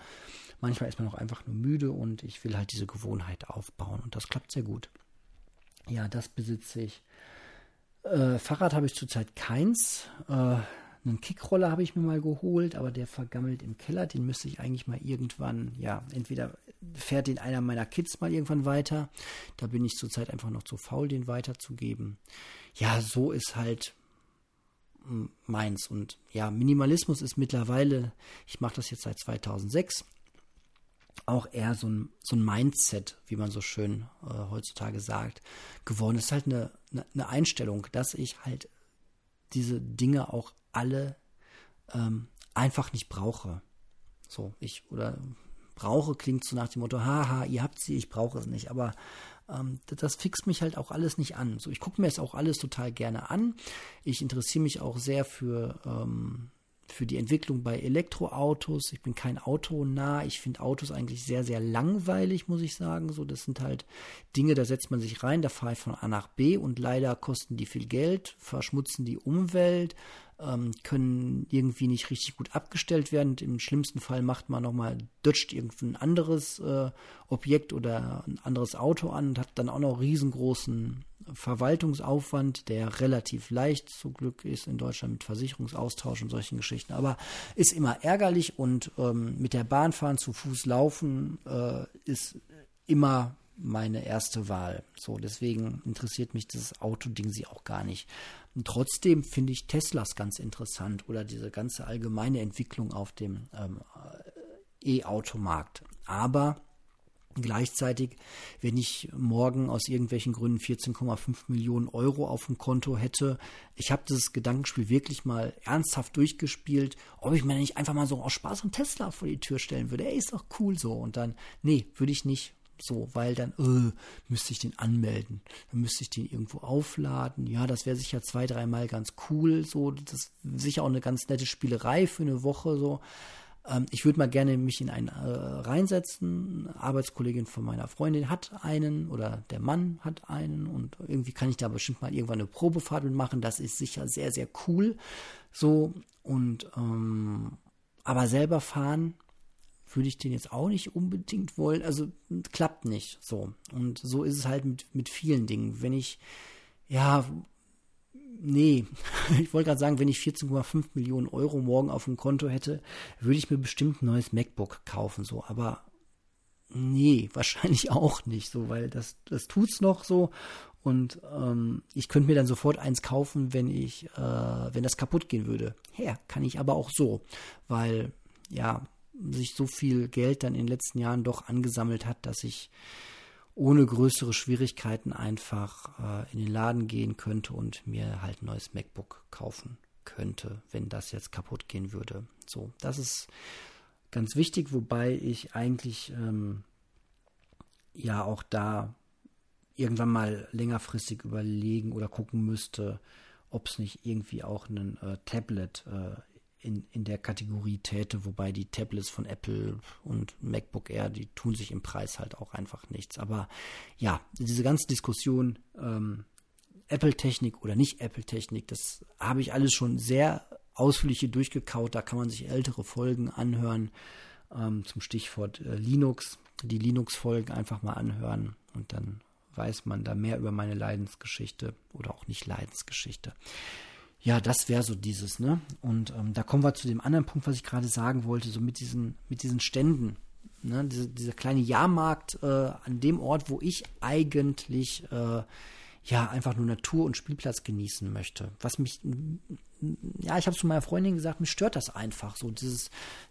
manchmal ist man auch einfach nur müde und ich will halt diese Gewohnheit aufbauen und das klappt sehr gut. Ja, das besitze ich. Äh, Fahrrad habe ich zurzeit keins. Äh, einen Kickroller habe ich mir mal geholt, aber der vergammelt im Keller. Den müsste ich eigentlich mal irgendwann, ja, entweder fährt den einer meiner Kids mal irgendwann weiter. Da bin ich zurzeit einfach noch zu faul, den weiterzugeben. Ja, so ist halt meins. Und ja, Minimalismus ist mittlerweile, ich mache das jetzt seit 2006, auch eher so ein, so ein Mindset, wie man so schön äh, heutzutage sagt, geworden. Es ist halt eine, eine, Einstellung, dass ich halt diese Dinge auch alle ähm, einfach nicht brauche. So, ich oder brauche klingt so nach dem Motto, haha, ihr habt sie, ich brauche es nicht. Aber ähm, das fixt mich halt auch alles nicht an. So, ich gucke mir es auch alles total gerne an. Ich interessiere mich auch sehr für, ähm, für die Entwicklung bei Elektroautos. Ich bin kein Autonah. Ich finde Autos eigentlich sehr, sehr langweilig, muss ich sagen. So, das sind halt Dinge, da setzt man sich rein, da fahre ich von A nach B und leider kosten die viel Geld, verschmutzen die Umwelt, ähm, können irgendwie nicht richtig gut abgestellt werden. Im schlimmsten Fall macht man nochmal, dutscht irgendein anderes äh, Objekt oder ein anderes Auto an und hat dann auch noch riesengroßen Verwaltungsaufwand, der relativ leicht zum Glück ist in Deutschland mit Versicherungsaustausch und solchen Geschichten. Aber ist immer ärgerlich und ähm, mit der Bahn fahren, zu Fuß laufen, äh, ist immer meine erste Wahl. So, deswegen interessiert mich das Autoding sie auch gar nicht. Und trotzdem finde ich Teslas ganz interessant oder diese ganze allgemeine Entwicklung auf dem ähm, E-Automarkt. Aber Gleichzeitig, wenn ich morgen aus irgendwelchen Gründen 14,5 Millionen Euro auf dem Konto hätte, ich habe das Gedankenspiel wirklich mal ernsthaft durchgespielt, ob ich mir nicht einfach mal so aus Spaß einen Tesla vor die Tür stellen würde. Ey, ist doch cool so. Und dann, nee, würde ich nicht so, weil dann äh, müsste ich den anmelden. Dann müsste ich den irgendwo aufladen. Ja, das wäre sicher zwei, dreimal ganz cool. So, das ist sicher auch eine ganz nette Spielerei für eine Woche. So, ähm, ich würde mal gerne mich in einen äh, reinsetzen. Eine Arbeitskollegin von meiner Freundin hat einen oder der Mann hat einen und irgendwie kann ich da bestimmt mal irgendwann eine Probefahrt mitmachen. Das ist sicher sehr, sehr cool. So und ähm, aber selber fahren würde ich den jetzt auch nicht unbedingt wollen. Also klappt nicht so. Und so ist es halt mit, mit vielen Dingen. Wenn ich, ja, nee, ich wollte gerade sagen, wenn ich 14,5 Millionen Euro morgen auf dem Konto hätte, würde ich mir bestimmt ein neues MacBook kaufen, so. Aber nee, wahrscheinlich auch nicht so, weil das, das tut's noch so. Und ähm, ich könnte mir dann sofort eins kaufen, wenn ich, äh, wenn das kaputt gehen würde. Ja, kann ich aber auch so, weil ja, sich so viel Geld dann in den letzten Jahren doch angesammelt hat, dass ich ohne größere Schwierigkeiten einfach äh, in den Laden gehen könnte und mir halt ein neues MacBook kaufen könnte, wenn das jetzt kaputt gehen würde. So, das ist ganz wichtig, wobei ich eigentlich ähm, ja auch da irgendwann mal längerfristig überlegen oder gucken müsste, ob es nicht irgendwie auch ein äh, Tablet äh, in, in der Kategorie täte, wobei die Tablets von Apple und MacBook Air, die tun sich im Preis halt auch einfach nichts. Aber ja, diese ganze Diskussion, ähm, Apple-Technik oder nicht Apple-Technik, das habe ich alles schon sehr ausführlich hier durchgekaut. Da kann man sich ältere Folgen anhören ähm, zum Stichwort äh, Linux. Die Linux-Folgen einfach mal anhören und dann weiß man da mehr über meine Leidensgeschichte oder auch nicht Leidensgeschichte. Ja, das wäre so dieses, ne? Und ähm, da kommen wir zu dem anderen Punkt, was ich gerade sagen wollte, so mit diesen, mit diesen Ständen. Ne? Diese, dieser kleine Jahrmarkt äh, an dem Ort, wo ich eigentlich äh, ja einfach nur Natur und Spielplatz genießen möchte. Was mich, ja, ich habe es zu meiner Freundin gesagt, mich stört das einfach so. Dieses,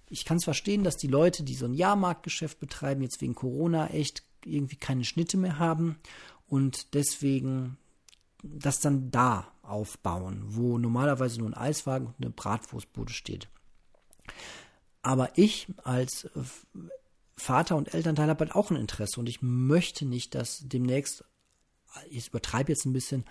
ich kann es verstehen, dass die Leute, die so ein Jahrmarktgeschäft betreiben, jetzt wegen Corona echt irgendwie keine Schnitte mehr haben und deswegen das dann da aufbauen, wo normalerweise nur ein Eiswagen und eine Bratwurstbude steht. Aber ich als Vater und Elternteil habe halt auch ein Interesse und ich möchte nicht, dass demnächst ich übertreibe jetzt ein bisschen,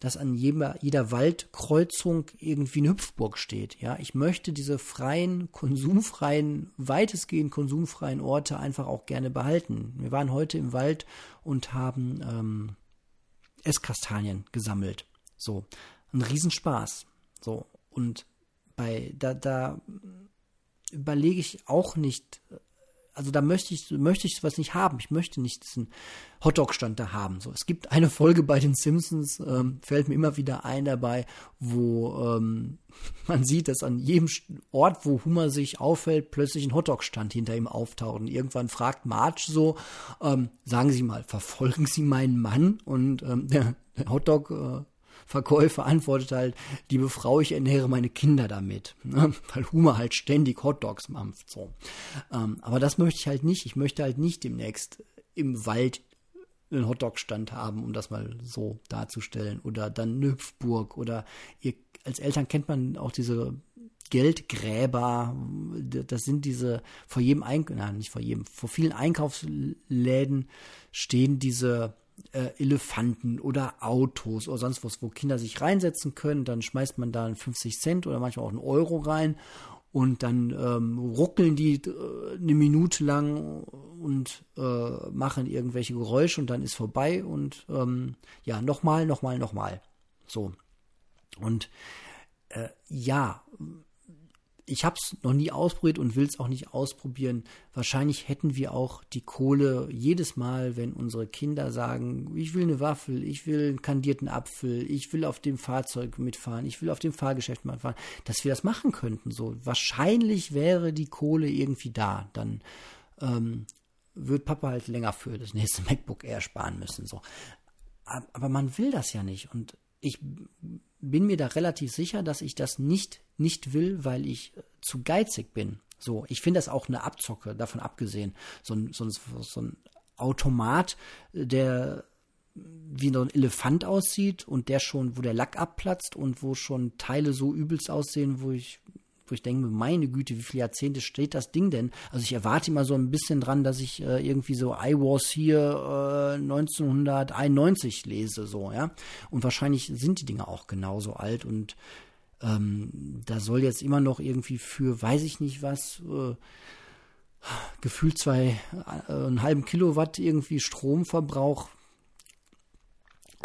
dass an jeder, jeder Waldkreuzung irgendwie eine Hüpfburg steht. Ja, ich möchte diese freien, konsumfreien, weitestgehend konsumfreien Orte einfach auch gerne behalten. Wir waren heute im Wald und haben ähm, Esskastanien gesammelt. So, ein Riesenspaß. So, und bei, da, da überlege ich auch nicht, also da möchte ich, möchte ich was nicht haben. Ich möchte nicht diesen Hotdog-Stand da haben. So, es gibt eine Folge bei den Simpsons, ähm, fällt mir immer wieder ein dabei, wo ähm, man sieht, dass an jedem Ort, wo Hummer sich auffällt, plötzlich ein Hotdog-Stand hinter ihm auftaucht. Und irgendwann fragt Marge so, ähm, sagen Sie mal, verfolgen Sie meinen Mann? Und ähm, der, der Hotdog äh, Verkäufer antwortet halt, liebe Frau, ich ernähre meine Kinder damit. Ne? Weil Humor halt ständig Hotdogs mampft. So. Ähm, aber das möchte ich halt nicht. Ich möchte halt nicht demnächst im Wald einen Hotdog-Stand haben, um das mal so darzustellen. Oder dann eine Hüpfburg. Oder ihr, als Eltern kennt man auch diese Geldgräber, das sind diese, vor jedem Einkauf, nicht vor jedem, vor vielen Einkaufsläden stehen diese äh, Elefanten oder Autos oder sonst was, wo Kinder sich reinsetzen können. Dann schmeißt man da 50 Cent oder manchmal auch einen Euro rein und dann ähm, ruckeln die äh, eine Minute lang und äh, machen irgendwelche Geräusche und dann ist vorbei und ähm, ja, nochmal, nochmal, nochmal. So. Und äh, ja, ich habe es noch nie ausprobiert und will es auch nicht ausprobieren. Wahrscheinlich hätten wir auch die Kohle jedes Mal, wenn unsere Kinder sagen, ich will eine Waffel, ich will einen kandierten Apfel, ich will auf dem Fahrzeug mitfahren, ich will auf dem Fahrgeschäft mitfahren, dass wir das machen könnten. So wahrscheinlich wäre die Kohle irgendwie da. Dann ähm, wird Papa halt länger für das nächste MacBook Air sparen müssen. So, aber man will das ja nicht und ich bin mir da relativ sicher, dass ich das nicht, nicht will, weil ich äh, zu geizig bin. So, ich finde das auch eine Abzocke, davon abgesehen. So ein, so ein, so ein Automat, der wie so ein Elefant aussieht und der schon, wo der Lack abplatzt und wo schon Teile so übelst aussehen, wo ich wo ich denke, meine Güte, wie viele Jahrzehnte steht das Ding denn? Also ich erwarte immer so ein bisschen dran, dass ich äh, irgendwie so I was hier äh, 1991 lese, so, ja. Und wahrscheinlich sind die Dinge auch genauso alt und ähm, da soll jetzt immer noch irgendwie für, weiß ich nicht was, äh, gefühlt zwei, äh, einen halben Kilowatt irgendwie Stromverbrauch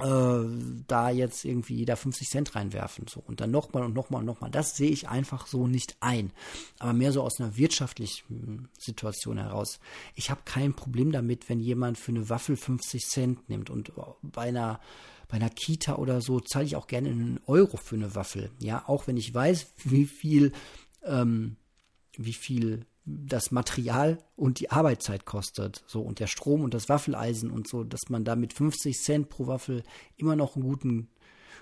äh, da jetzt irgendwie jeder 50 Cent reinwerfen. So. Und dann nochmal und nochmal und nochmal. Das sehe ich einfach so nicht ein. Aber mehr so aus einer wirtschaftlichen Situation heraus. Ich habe kein Problem damit, wenn jemand für eine Waffel 50 Cent nimmt. Und bei einer bei einer Kita oder so zahle ich auch gerne einen Euro für eine Waffel. Ja, auch wenn ich weiß, wie viel, ähm, wie viel das Material und die Arbeitszeit kostet. So, und der Strom und das Waffeleisen und so, dass man da mit 50 Cent pro Waffel immer noch ein guten,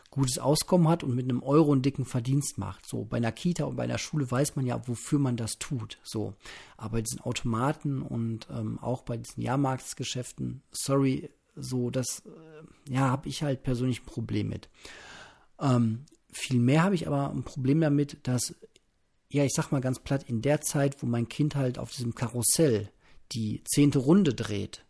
gutes Auskommen hat und mit einem Euro einen dicken Verdienst macht. So, bei einer Kita und bei einer Schule weiß man ja, wofür man das tut. So, aber bei diesen Automaten und ähm, auch bei diesen Jahrmarktsgeschäften, sorry, so, das, äh, ja, habe ich halt persönlich ein Problem mit. Ähm, viel habe ich aber ein Problem damit, dass ja, ich sag mal ganz platt, in der Zeit, wo mein Kind halt auf diesem Karussell die zehnte Runde dreht,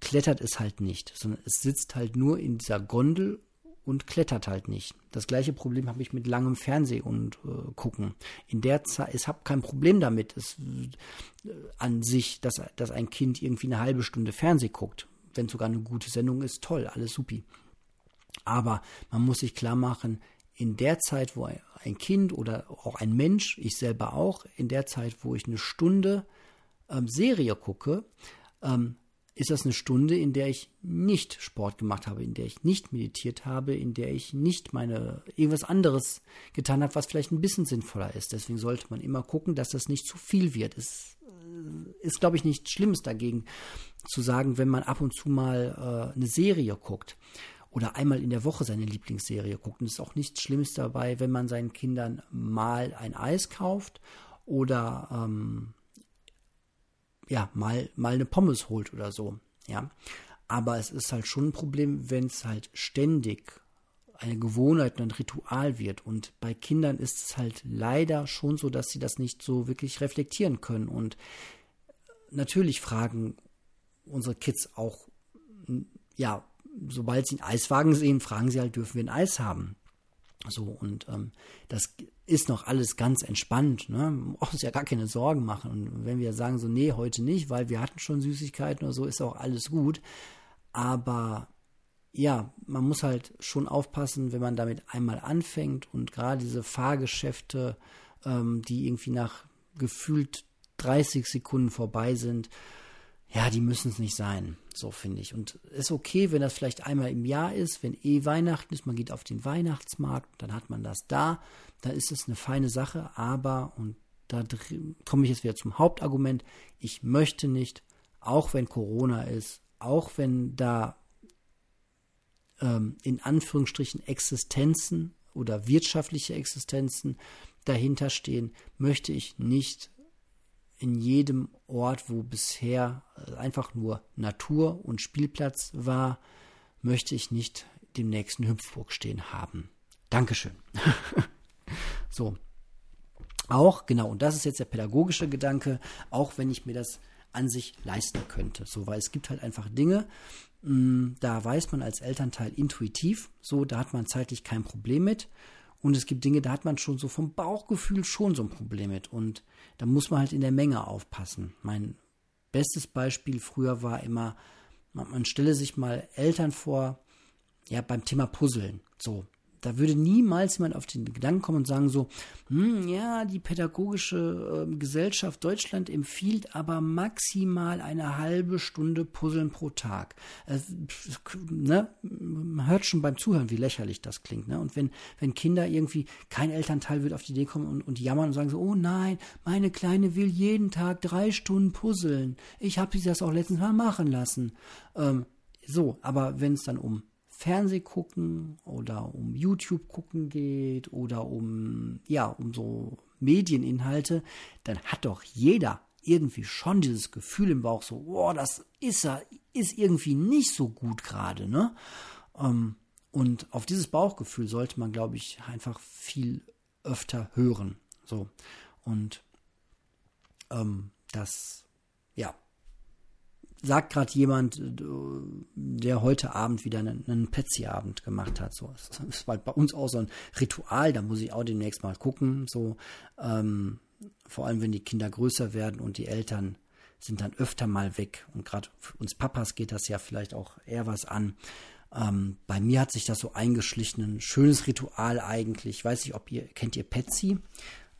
klettert es halt nicht, sondern es sitzt halt nur in dieser Gondel und klettert halt nicht. Das gleiche Problem habe ich mit langem Fernseh und äh, gucken. In der Zeit, ich habe kein Problem damit, es, äh, an sich, dass, dass ein Kind irgendwie eine halbe Stunde Fernseh guckt. Wenn sogar eine gute Sendung ist, toll, alles supi. Aber man muss sich klar machen, in der Zeit, wo ein Kind oder auch ein Mensch, ich selber auch, in der Zeit, wo ich eine Stunde ähm, Serie gucke, ähm, ist das eine Stunde, in der ich nicht Sport gemacht habe, in der ich nicht meditiert habe, in der ich nicht meine irgendwas anderes getan habe, was vielleicht ein bisschen sinnvoller ist. Deswegen sollte man immer gucken, dass das nicht zu viel wird. Es äh, ist, glaube ich, nichts Schlimmes dagegen zu sagen, wenn man ab und zu mal äh, eine Serie guckt oder einmal in der Woche seine Lieblingsserie guckt. Und es ist auch nichts Schlimmes dabei, wenn man seinen Kindern mal ein Eis kauft oder ähm, ja, mal, mal eine Pommes holt oder so, ja. Aber es ist halt schon ein Problem, wenn es halt ständig eine Gewohnheit und ein Ritual wird. Und bei Kindern ist es halt leider schon so, dass sie das nicht so wirklich reflektieren können. Und natürlich fragen unsere Kids auch, ja, sobald sie einen Eiswagen sehen, fragen sie halt, dürfen wir ein Eis haben? So, und ähm, das ist noch alles ganz entspannt. Ne? Man muss uns ja gar keine Sorgen machen. Und wenn wir sagen so, nee, heute nicht, weil wir hatten schon Süßigkeiten oder so, ist auch alles gut. Aber ja, man muss halt schon aufpassen, wenn man damit einmal anfängt und gerade diese Fahrgeschäfte, ähm, die irgendwie nach gefühlt 30 Sekunden vorbei sind, ja, die müssen es nicht sein, so finde ich. Und ist okay, wenn das vielleicht einmal im Jahr ist, wenn eh Weihnachten ist, man geht auf den Weihnachtsmarkt, dann hat man das da, dann ist es eine feine Sache, aber, und da komme ich jetzt wieder zum Hauptargument, ich möchte nicht, auch wenn Corona ist, auch wenn da ähm, in Anführungsstrichen Existenzen oder wirtschaftliche Existenzen dahinter stehen, möchte ich nicht in jedem Ort, wo bisher äh, einfach nur Natur und Spielplatz war, möchte ich nicht dem nächsten Hüpfburg stehen haben. Dankeschön. so. Auch, genau, und das ist jetzt der pädagogische Gedanke, auch wenn ich mir das an sich leisten könnte. So, weil es gibt halt einfach Dinge, mh, mm, da weiß man als Elternteil intuitiv, so, da hat man zeitlich kein Problem mit. Und es gibt Dinge, da hat man schon so vom Bauchgefühl schon so ein Problem mit. Und da muss man halt in der Menge aufpassen. Mein bestes Beispiel früher war immer, man, man stelle sich mal Eltern vor, ja, beim Thema Puzzeln. So, da würde niemals jemand auf den Gedanken kommen und sagen so, hm, ja, die pädagogische äh, Gesellschaft Deutschland empfiehlt aber maximal eine halbe Stunde Puzzeln pro Tag. Äh, ne? Man hört schon beim Zuhören, wie lächerlich das klingt. Ne? Und wenn, wenn Kinder irgendwie, kein Elternteil wird auf die Idee kommen und, und jammern und sagen so, oh nein, meine Kleine will jeden Tag drei Stunden puzzeln. Ich habe sie das auch letztens mal machen lassen. Ähm, so, aber wenn es dann um Fernseh gucken oder um YouTube gucken geht oder um, ja, um so Medieninhalte, dann hat doch jeder irgendwie schon dieses Gefühl im Bauch, so, oh, das ist ja, ist irgendwie nicht so gut gerade, ne? Ähm, und auf dieses Bauchgefühl sollte man, glaube ich, einfach viel öfter hören. So. Und ähm, das, sagt gerade jemand, äh, der heute Abend wieder einen, einen Petsy-Abend gemacht hat. So, das war bei uns auch so ein Ritual, da muss ich auch demnächst mal gucken. So, ähm, vor allem wenn die Kinder größer werden und die Eltern sind dann öfter mal weg. Und gerade uns Papas geht das ja vielleicht auch eher was an. Ähm, bei mir hat sich das so eingeschlichen, ein schönes Ritual eigentlich. Ich weiß nicht, ob ihr, kennt ihr Petsy?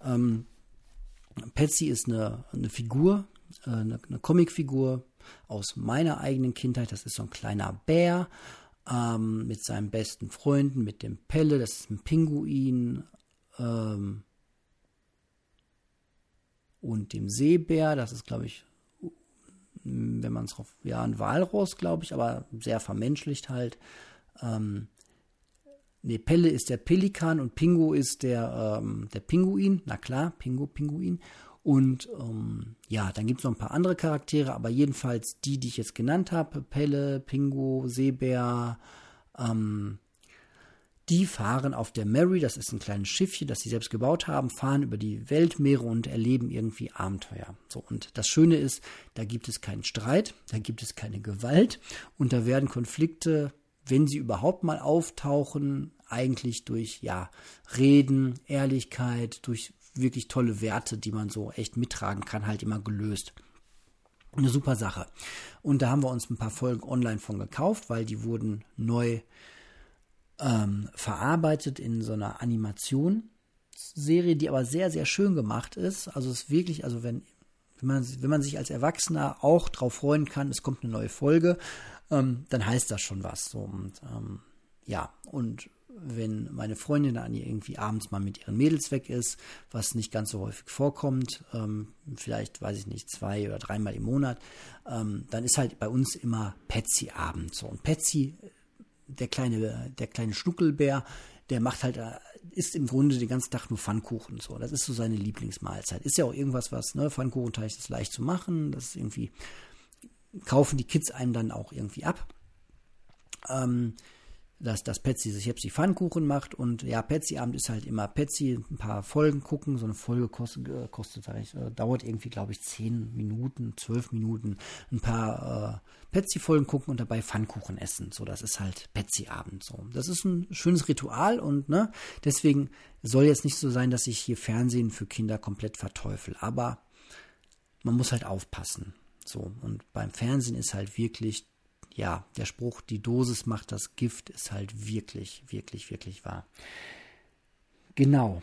Ähm, Petsy ist eine, eine Figur, äh, eine, eine Comicfigur, aus meiner eigenen Kindheit. Das ist so ein kleiner Bär ähm, mit seinen besten Freunden, mit dem Pelle, das ist ein Pinguin ähm, und dem Seebär, das ist, glaube ich, wenn man es drauf, ja, ein Walross, glaube ich, aber sehr vermenschlicht halt. Ähm, Ne, Pelle ist der Pelikan und Pingu ist der, ähm, der Pinguin. Na klar, Pingu, Pinguin. Und ähm, ja, dann gibt es noch ein paar andere Charaktere, aber jedenfalls die, die ich jetzt genannt habe, Pelle, Pingo, Seebär, ähm, die fahren auf der Mary, das ist ein kleines Schiffchen, das sie selbst gebaut haben, fahren über die Weltmeere und erleben irgendwie Abenteuer. So, und das Schöne ist, da gibt es keinen Streit, da gibt es keine Gewalt und da werden Konflikte wenn sie überhaupt mal auftauchen, eigentlich durch ja Reden, Ehrlichkeit, durch wirklich tolle Werte, die man so echt mittragen kann, halt immer gelöst. Eine super Sache. Und da haben wir uns ein paar Folgen online von gekauft, weil die wurden neu ähm, verarbeitet in so einer Animationsserie, die aber sehr, sehr schön gemacht ist. Also es ist wirklich, also wenn, wenn man, wenn man sich als Erwachsener auch darauf freuen kann, es kommt eine neue Folge, ähm, dann heißt das schon was. So. Und ähm, ja, und wenn meine Freundin dann irgendwie abends mal mit ihren Mädels weg ist, was nicht ganz so häufig vorkommt, ähm, vielleicht, weiß ich nicht, zwei oder dreimal im Monat, ähm, dann ist halt bei uns immer Petsy-Abend so. Und Petsy, der kleine, der kleine Schnuckelbär, der macht halt, äh, isst im Grunde den ganzen Tag nur Pfannkuchen. So, das ist so seine Lieblingsmahlzeit. Ist ja auch irgendwas, was, ne, Pfannkuchenteig ist leicht zu machen. Das ist irgendwie, kaufen die Kids einem dann auch irgendwie ab. Ähm, dass, dass Petsy sich die Pfannkuchen macht. Und ja, Petsy-Abend ist halt immer Petsy, ein paar Folgen gucken, so eine Folge kostet, äh, kostet äh, dauert irgendwie, glaube ich, zehn Minuten, zwölf Minuten, ein paar äh, Petsy-Folgen gucken und dabei Pfannkuchen essen, so, das ist halt Petsy-Abend, so. Das ist ein schönes Ritual und, ne, deswegen soll jetzt nicht so sein, dass ich hier Fernsehen für Kinder komplett verteufel, aber man muss halt aufpassen, so, und beim Fernsehen ist halt wirklich ja, der Spruch, die Dosis macht das Gift, ist halt wirklich, wirklich, wirklich wahr. Genau.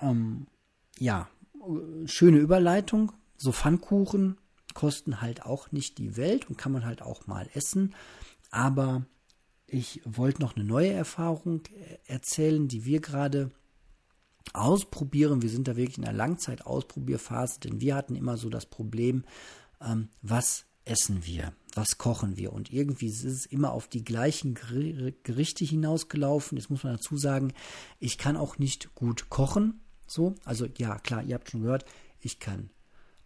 Ähm, ja, schöne Überleitung. So Pfannkuchen kosten halt auch nicht die Welt und kann man halt auch mal essen. Aber ich wollte noch eine neue Erfahrung erzählen, die wir gerade ausprobieren. Wir sind da wirklich in einer Langzeitausprobierphase, denn wir hatten immer so das Problem, ähm, was essen wir? Was kochen wir? Und irgendwie ist es immer auf die gleichen Gerichte hinausgelaufen. Jetzt muss man dazu sagen, ich kann auch nicht gut kochen. So, also ja, klar, ihr habt schon gehört, ich kann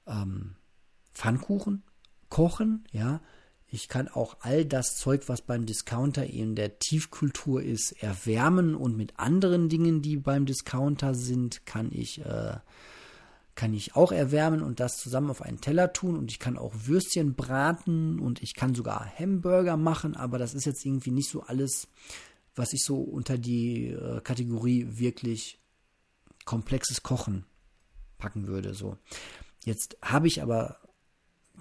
ähm, Pfannkuchen kochen, ja. Ich kann auch all das Zeug, was beim Discounter in der Tiefkultur ist, erwärmen und mit anderen Dingen, die beim Discounter sind, kann ich äh, kann ich auch erwärmen und das zusammen auf einen Teller tun und ich kann auch Würstchen braten und ich kann sogar Hamburger machen, aber das ist jetzt irgendwie nicht so alles, was ich so unter die äh, Kategorie wirklich komplexes Kochen packen würde. So. Jetzt habe ich aber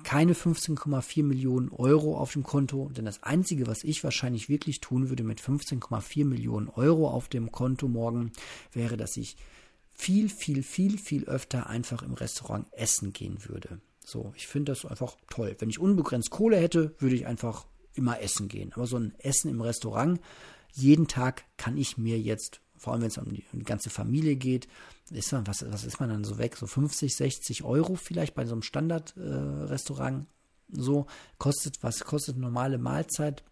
keine 15,4 Millionen Euro auf dem Konto, denn das Einzige, was ich wahrscheinlich wirklich tun würde mit 15,4 Millionen Euro auf dem Konto morgen, wäre, dass ich viel, viel, viel, viel öfter einfach im Restaurant essen gehen würde. So, ich finde das einfach toll. Wenn ich unbegrenzt Kohle hätte, würde ich einfach immer essen gehen. Aber so ein Essen im Restaurant, jeden Tag kann ich mir jetzt, vor allem wenn es um die, um die ganze Familie geht, ist man, was, was ist man dann so weg? So 50, 60 Euro vielleicht bei so einem Standardrestaurant. Äh, so kostet, was kostet normale Mahlzeit?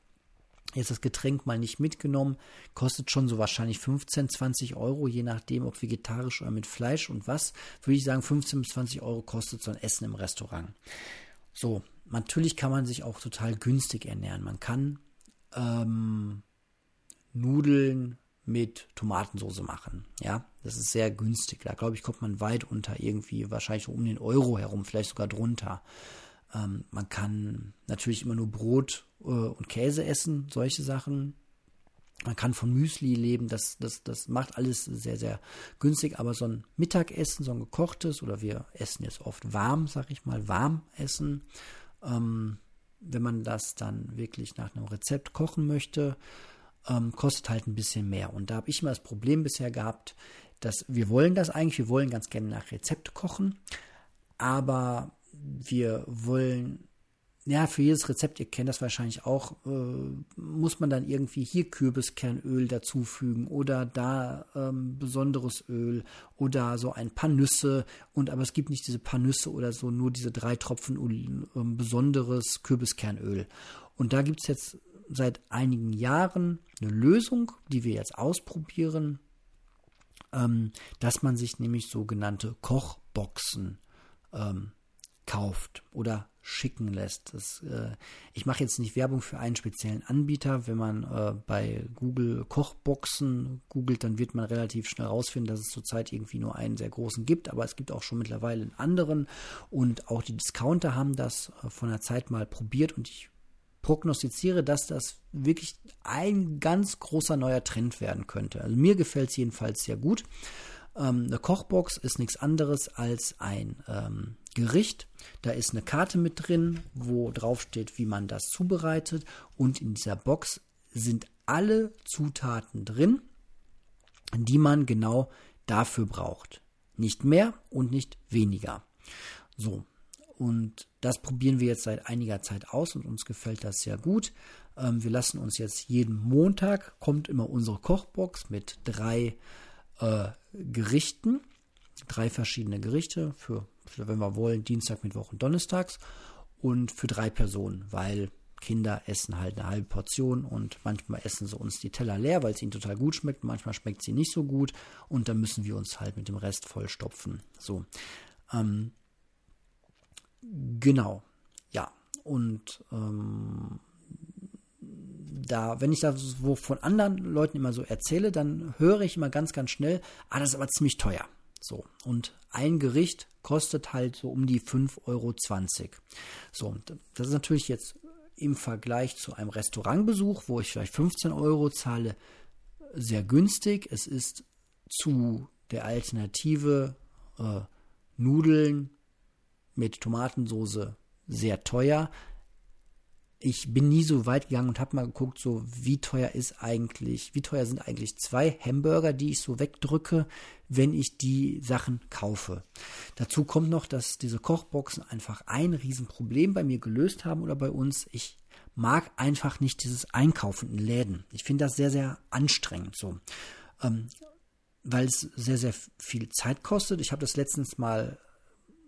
Jetzt das Getränk mal nicht mitgenommen, kostet schon so wahrscheinlich 15, 20 Euro, je nachdem, ob vegetarisch oder mit Fleisch und was. Würde ich sagen, 15 bis 20 Euro kostet so ein Essen im Restaurant. So, natürlich kann man sich auch total günstig ernähren. Man kann ähm, Nudeln mit Tomatensauce machen. Ja, das ist sehr günstig. Da glaube ich, kommt man weit unter irgendwie, wahrscheinlich um den Euro herum, vielleicht sogar drunter. Ähm, man kann natürlich immer nur Brot und Käse essen, solche Sachen. Man kann von Müsli leben, das, das, das macht alles sehr, sehr günstig, aber so ein Mittagessen, so ein gekochtes, oder wir essen jetzt oft warm, sag ich mal, warm essen, ähm, wenn man das dann wirklich nach einem Rezept kochen möchte, ähm, kostet halt ein bisschen mehr. Und da habe ich immer das Problem bisher gehabt, dass wir wollen das eigentlich, wir wollen ganz gerne nach Rezept kochen, aber wir wollen, ja, für jedes Rezept, ihr kennt das wahrscheinlich auch, äh, muss man dann irgendwie hier Kürbiskernöl dazufügen oder da ähm, besonderes Öl oder so ein paar Nüsse und aber es gibt nicht diese paar Nüsse oder so, nur diese drei Tropfen äh, besonderes Kürbiskernöl. Und da gibt es jetzt seit einigen Jahren eine Lösung, die wir jetzt ausprobieren, ähm, dass man sich nämlich sogenannte Kochboxen ähm, kauft oder schicken lässt. Das, äh, ich mache jetzt nicht Werbung für einen speziellen Anbieter. Wenn man äh, bei Google Kochboxen googelt, dann wird man relativ schnell rausfinden, dass es zurzeit irgendwie nur einen sehr großen gibt. Aber es gibt auch schon mittlerweile einen anderen. Und auch die Discounter haben das äh, von der Zeit mal probiert. Und ich prognostiziere, dass das wirklich ein ganz großer neuer Trend werden könnte. Also mir gefällt es jedenfalls sehr gut. Ähm, eine Kochbox ist nichts anderes als ein ähm, Gericht. Da ist eine Karte mit drin, wo drauf steht, wie man das zubereitet. Und in dieser Box sind alle Zutaten drin, die man genau dafür braucht. Nicht mehr und nicht weniger. So. Und das probieren wir jetzt seit einiger Zeit aus und uns gefällt das sehr gut. Ähm, wir lassen uns jetzt jeden Montag, kommt immer unsere Kochbox mit drei äh, Gerichten, drei verschiedene Gerichte für, für, wenn wir wollen, Dienstag, Mittwoch und Donnerstags und für drei Personen, weil Kinder essen halt eine halbe Portion und manchmal essen sie uns die Teller leer, weil es ihnen total gut schmeckt, manchmal schmeckt sie nicht so gut und dann müssen wir uns halt mit dem Rest vollstopfen. So. Ähm, genau. Ja. Und ähm, da, wenn ich da so von anderen Leuten immer so erzähle, dann höre ich immer ganz, ganz schnell, ah, das ist aber ziemlich teuer. So. Und ein Gericht kostet halt so um die 5,20 Euro. So. Das ist natürlich jetzt im Vergleich zu einem Restaurantbesuch, wo ich vielleicht 15 Euro zahle, sehr günstig. Es ist zu der Alternative äh, Nudeln mit Tomatensoße sehr teuer ich bin nie so weit gegangen und habe mal geguckt, so wie teuer ist eigentlich, wie teuer sind eigentlich zwei Hamburger, die ich so wegdrücke, wenn ich die Sachen kaufe. Dazu kommt noch, dass diese Kochboxen einfach ein Riesenproblem bei mir gelöst haben oder bei uns. Ich mag einfach nicht dieses Einkaufen in Läden. Ich finde das sehr, sehr anstrengend so. Ähm, weil es sehr, sehr viel Zeit kostet. Ich habe das letztens mal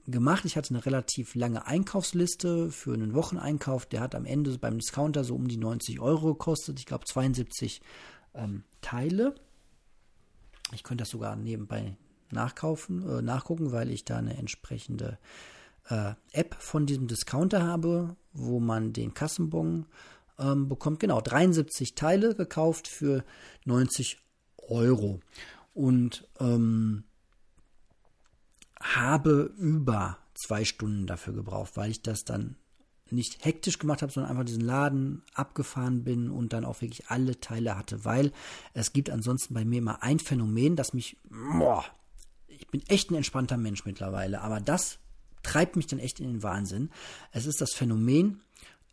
gemacht. Ich hatte eine relativ lange Einkaufsliste für einen Wocheneinkauf. Der hat am Ende beim Discounter so um die 90 Euro gekostet. Ich glaube 72 ähm, Teile. Ich könnte das sogar nebenbei nachkaufen, äh, nachgucken, weil ich da eine entsprechende äh, App von diesem Discounter habe, wo man den Kassenbon ähm, bekommt. Genau, 73 Teile gekauft für 90 Euro. Und ähm, habe über zwei Stunden dafür gebraucht, weil ich das dann nicht hektisch gemacht habe, sondern einfach diesen Laden abgefahren bin und dann auch wirklich alle Teile hatte, weil es gibt ansonsten bei mir immer ein Phänomen, das mich, boah, ich bin echt ein entspannter Mensch mittlerweile, aber das treibt mich dann echt in den Wahnsinn. Es ist das Phänomen,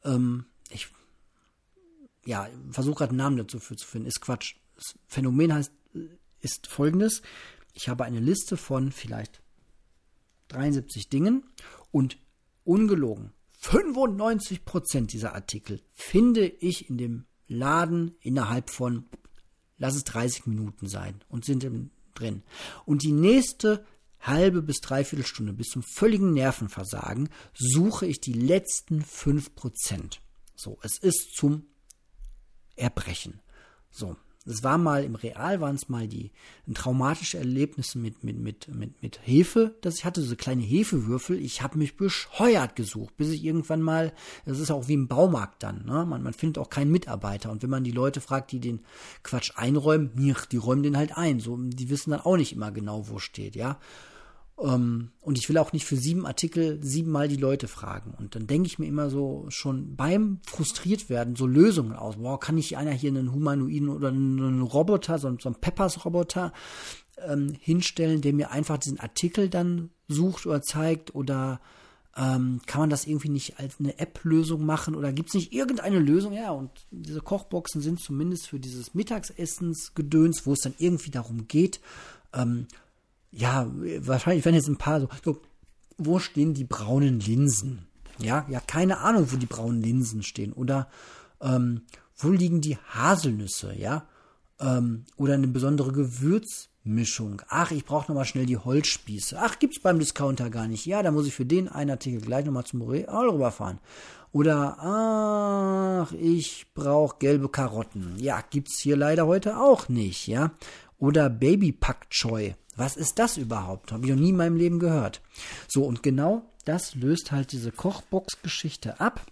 ähm, ich, ja, versuche gerade einen Namen dazu für zu finden, ist Quatsch. Das Phänomen heißt, ist folgendes, ich habe eine Liste von vielleicht 73 Dingen und ungelogen 95 Prozent dieser Artikel finde ich in dem Laden innerhalb von, lass es 30 Minuten sein und sind drin. Und die nächste halbe bis dreiviertel Stunde bis zum völligen Nervenversagen suche ich die letzten 5 Prozent. So, es ist zum Erbrechen. So, es war mal im Real, waren es mal die traumatische Erlebnisse mit, mit, mit, mit, mit Hefe, dass ich hatte, so kleine Hefewürfel. Ich habe mich bescheuert gesucht, bis ich irgendwann mal, das ist auch wie im Baumarkt dann, ne? man, man findet auch keinen Mitarbeiter. Und wenn man die Leute fragt, die den Quatsch einräumen, die räumen den halt ein. So, die wissen dann auch nicht immer genau, wo steht, ja. Ähm, und ich will auch nicht für sieben Artikel siebenmal die Leute fragen. Und dann denke ich mir immer so schon beim frustriert werden so Lösungen aus. Boah, kann nicht einer hier einen Humanoiden oder einen Roboter, so, so einen Peppers-Roboter ähm, hinstellen, der mir einfach diesen Artikel dann sucht oder zeigt oder ähm, kann man das irgendwie nicht als eine App-Lösung machen oder gibt es nicht irgendeine Lösung? Ja, und diese Kochboxen sind zumindest für dieses Mittagsessensgedöns, wo es dann irgendwie darum geht, ähm, ja, wahrscheinlich werden jetzt ein paar so, so, wo stehen die braunen Linsen? Ja, ja, keine Ahnung, wo die braunen Linsen stehen. Oder ähm, wo liegen die Haselnüsse, ja? Ähm, oder eine besondere Gewürzmischung. Ach, ich brauche nochmal schnell die Holzspieße. Ach, gibt's beim Discounter gar nicht. Ja, da muss ich für den einen Artikel gleich nochmal zum Real rüberfahren. Oder, ach, ich brauche gelbe Karotten. Ja, gibt's hier leider heute auch nicht, ja? Oder Baby Pak Choi. Was ist das überhaupt? Habe ich noch nie in meinem Leben gehört. So, und genau das löst halt diese Kochbox-Geschichte ab,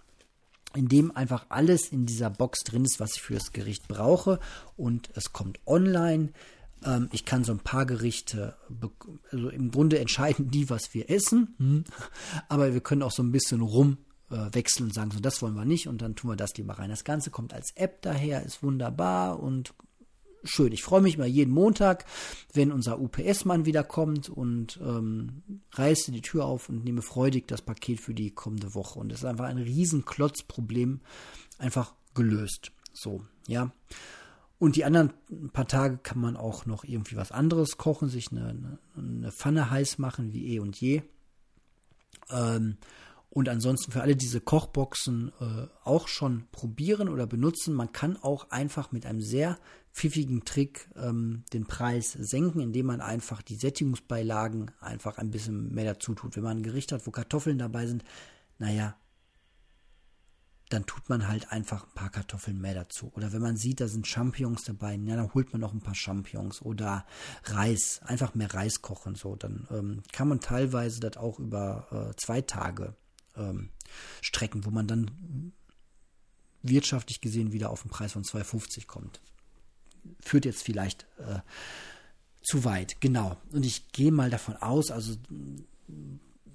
indem einfach alles in dieser Box drin ist, was ich für das Gericht brauche. Und es kommt online. Ähm, ich kann so ein paar Gerichte, also im Grunde entscheiden die, was wir essen. Hm. Aber wir können auch so ein bisschen rum äh, wechseln und sagen, so das wollen wir nicht und dann tun wir das lieber rein. Das Ganze kommt als App daher, ist wunderbar und schön. Ich freue mich immer jeden Montag, wenn unser UPS-Mann wieder kommt und ähm, reiße die Tür auf und nehme freudig das Paket für die kommende Woche. Und es ist einfach ein Riesenklotzproblem einfach gelöst. So, ja. Und die anderen paar Tage kann man auch noch irgendwie was anderes kochen, sich eine, eine Pfanne heiß machen, wie eh und je. Ähm, und ansonsten für alle diese Kochboxen äh, auch schon probieren oder benutzen. Man kann auch einfach mit einem sehr pfiffigen Trick ähm, den Preis senken, indem man einfach die Sättigungsbeilagen einfach ein bisschen mehr dazu tut. Wenn man ein Gericht hat, wo Kartoffeln dabei sind, naja, dann tut man halt einfach ein paar Kartoffeln mehr dazu. Oder wenn man sieht, da sind Champignons dabei, ja, dann holt man noch ein paar Champignons oder Reis, einfach mehr Reis kochen. So, dann ähm, kann man teilweise das auch über äh, zwei Tage ähm, Strecken, wo man dann wirtschaftlich gesehen wieder auf den Preis von 2,50 kommt. Führt jetzt vielleicht äh, zu weit, genau. Und ich gehe mal davon aus, also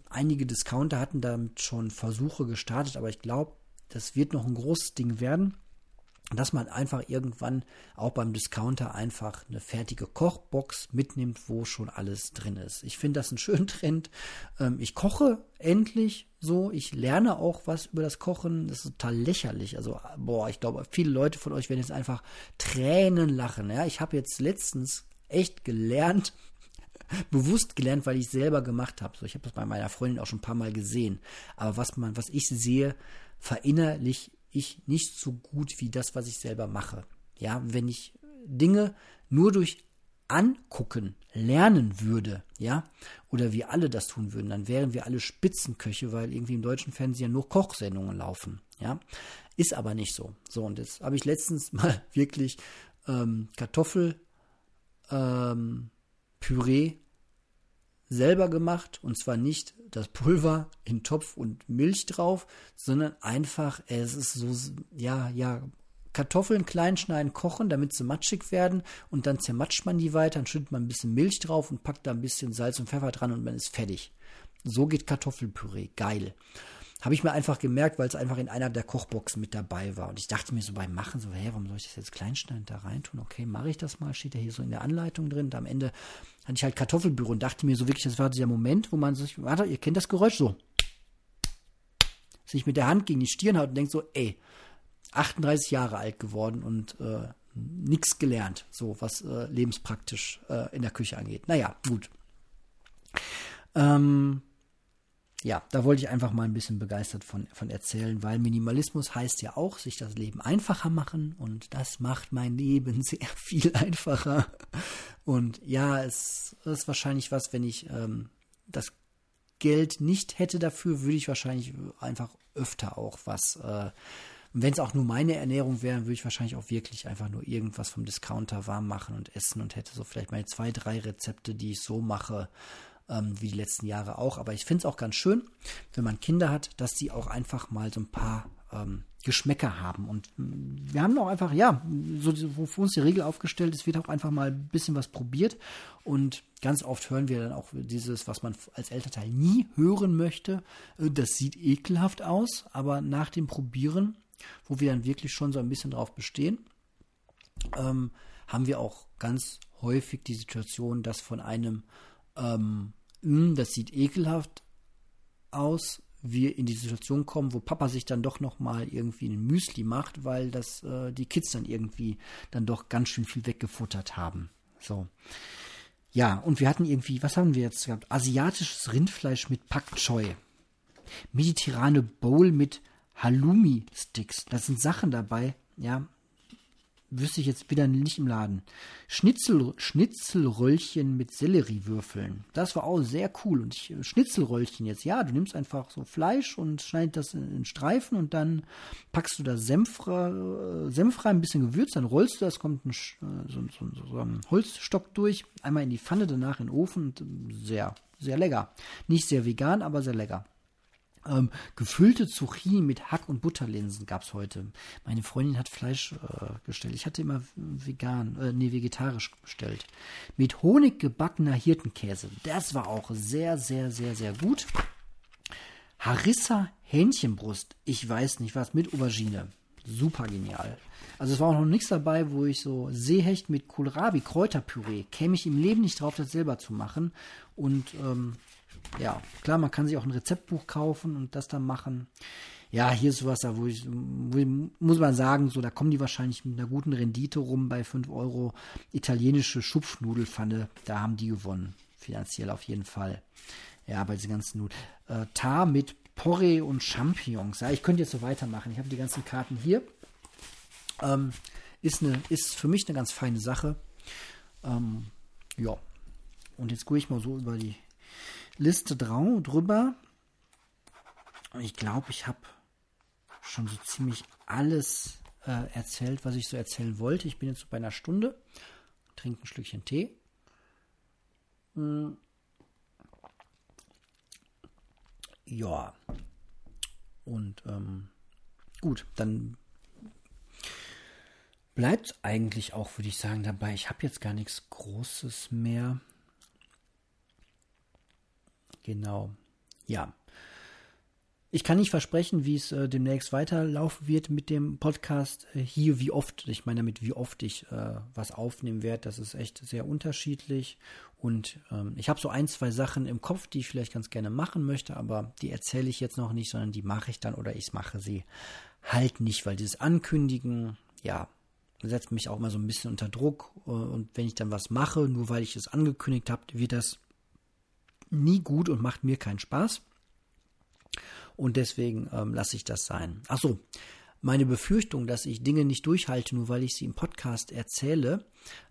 einige Discounter hatten damit schon Versuche gestartet, aber ich glaube, das wird noch ein großes Ding werden dass man einfach irgendwann auch beim Discounter einfach eine fertige Kochbox mitnimmt, wo schon alles drin ist. Ich finde das einen schönen Trend. Ähm, ich koche endlich so. Ich lerne auch was über das Kochen. Das ist total lächerlich. Also, boah, ich glaube, viele Leute von euch werden jetzt einfach Tränen lachen. Ja, ich habe jetzt letztens echt gelernt, bewusst gelernt, weil ich selber gemacht habe. So, ich habe das bei meiner Freundin auch schon ein paar Mal gesehen. Aber was man, was ich sehe, verinnerlich ich nicht so gut wie das, was ich selber mache. Ja, wenn ich Dinge nur durch Angucken lernen würde, ja, oder wir alle das tun würden, dann wären wir alle Spitzenköche, weil irgendwie im deutschen Fernsehen nur Kochsendungen laufen, ja. Ist aber nicht so. So, und jetzt habe ich letztens mal wirklich ähm, Kartoffel, ähm, Püree selber gemacht und zwar nicht das Pulver in Topf und Milch drauf, sondern einfach, es ist so, ja, ja, Kartoffeln klein schneiden, kochen, damit sie matschig werden und dann zermatscht man die weiter, dann schüttet man ein bisschen Milch drauf und packt da ein bisschen Salz und Pfeffer dran und man ist fertig. So geht Kartoffelpüree, geil. Habe ich mir einfach gemerkt, weil es einfach in einer der Kochboxen mit dabei war. Und ich dachte mir so beim Machen, so, hä, warum soll ich das jetzt kleinschneidend da reintun? Okay, mache ich das mal, steht ja hier so in der Anleitung drin. Und am Ende hatte ich halt Kartoffelbüro und dachte mir so wirklich, das war dieser Moment, wo man sich, warte, ihr kennt das Geräusch so. Sich mit der Hand gegen die Stirn haut und denkt so, ey, 38 Jahre alt geworden und äh, nichts gelernt, so was äh, lebenspraktisch äh, in der Küche angeht. Naja, gut. Ähm, ja, da wollte ich einfach mal ein bisschen begeistert von, von erzählen, weil Minimalismus heißt ja auch, sich das Leben einfacher machen und das macht mein Leben sehr viel einfacher. Und ja, es ist wahrscheinlich was, wenn ich ähm, das Geld nicht hätte dafür, würde ich wahrscheinlich einfach öfter auch was. Äh, wenn es auch nur meine Ernährung wäre, würde ich wahrscheinlich auch wirklich einfach nur irgendwas vom Discounter warm machen und essen und hätte so vielleicht meine zwei, drei Rezepte, die ich so mache, ähm, wie die letzten Jahre auch. Aber ich finde es auch ganz schön, wenn man Kinder hat, dass sie auch einfach mal so ein paar ähm, Geschmäcker haben. Und mm, wir haben auch einfach, ja, so wo für uns die Regel aufgestellt ist, wird auch einfach mal ein bisschen was probiert. Und ganz oft hören wir dann auch dieses, was man als Elternteil nie hören möchte. Äh, das sieht ekelhaft aus, aber nach dem Probieren, wo wir dann wirklich schon so ein bisschen drauf bestehen, ähm, haben wir auch ganz häufig die Situation, dass von einem ähm, hm, das sieht ekelhaft aus, wir in die Situation kommen, wo Papa sich dann doch noch mal irgendwie ein Müsli macht, weil das äh, die Kids dann irgendwie dann doch ganz schön viel weggefuttert haben. So. Ja, und wir hatten irgendwie, was haben wir jetzt gehabt? Asiatisches Rindfleisch mit Pak Choi. Mediterrane Bowl mit Halloumi-Sticks. Da sind Sachen dabei, ja, wüsste ich jetzt wieder nicht im Laden. Schnitzel, Schnitzelröllchen mit Selleriewürfeln. Das war auch sehr cool. Und ich, Schnitzelröllchen jetzt, ja, du nimmst einfach so Fleisch und schneidest das in, in Streifen und dann packst du da Senf, äh, Senf rein, ein bisschen Gewürz, dann rollst du das, kommt ein, äh, so, so, so, ein Holzstock durch, einmal in die Pfanne, danach in den Ofen. Und sehr, sehr lecker. Nicht sehr vegan, aber sehr lecker. Ähm, gefüllte Zucchini mit Hack- und Butterlinsen gab es heute. Meine Freundin hat Fleisch äh, bestellt. Ich hatte immer vegan, äh, nee, vegetarisch bestellt. Mit Honig gebackener Hirtenkäse. Das war auch sehr, sehr, sehr, sehr gut. Harissa Hähnchenbrust. Ich weiß nicht was mit Aubergine. Super genial. Also es war auch noch nichts dabei, wo ich so Seehecht mit Kohlrabi, Kräuterpüree, käme ich im Leben nicht drauf, das selber zu machen. Und ähm, ja, klar, man kann sich auch ein Rezeptbuch kaufen und das dann machen. Ja, hier ist was da, wo ich, wo ich, muss man sagen, so, da kommen die wahrscheinlich mit einer guten Rendite rum bei 5 Euro. Italienische Schupfnudelfanne, da haben die gewonnen. Finanziell auf jeden Fall. Ja, bei diesen ganzen Nudeln. Äh, Tar mit Porree und Champignons. Ja, ich könnte jetzt so weitermachen. Ich habe die ganzen Karten hier. Ähm, ist, eine, ist für mich eine ganz feine Sache. Ähm, ja. Und jetzt gucke ich mal so über die Liste drau, drüber. Ich glaube, ich habe schon so ziemlich alles äh, erzählt, was ich so erzählen wollte. Ich bin jetzt so bei einer Stunde. Trinke ein Schlückchen Tee. Hm. Ja. Und ähm, gut, dann bleibt eigentlich auch, würde ich sagen, dabei. Ich habe jetzt gar nichts Großes mehr. Genau. Ja. Ich kann nicht versprechen, wie es äh, demnächst weiterlaufen wird mit dem Podcast äh, hier, wie oft, ich meine damit, wie oft ich äh, was aufnehmen werde. Das ist echt sehr unterschiedlich. Und ähm, ich habe so ein, zwei Sachen im Kopf, die ich vielleicht ganz gerne machen möchte, aber die erzähle ich jetzt noch nicht, sondern die mache ich dann oder ich mache sie halt nicht, weil dieses Ankündigen, ja, setzt mich auch mal so ein bisschen unter Druck. Äh, und wenn ich dann was mache, nur weil ich es angekündigt habe, wird das nie gut und macht mir keinen Spaß. Und deswegen ähm, lasse ich das sein. Ach so, meine Befürchtung, dass ich Dinge nicht durchhalte, nur weil ich sie im Podcast erzähle,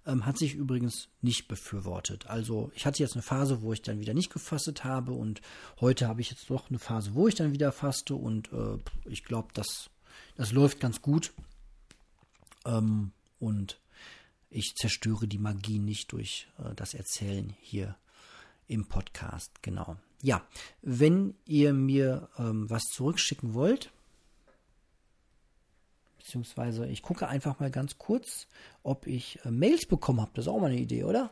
ähm, hat sich übrigens nicht befürwortet. Also ich hatte jetzt eine Phase, wo ich dann wieder nicht gefastet habe und heute habe ich jetzt doch eine Phase, wo ich dann wieder faste und äh, ich glaube, das, das läuft ganz gut. Ähm, und ich zerstöre die Magie nicht durch äh, das Erzählen hier im Podcast. Genau. Ja, wenn ihr mir ähm, was zurückschicken wollt, beziehungsweise ich gucke einfach mal ganz kurz, ob ich äh, Mails bekommen habe. Das ist auch mal eine Idee, oder?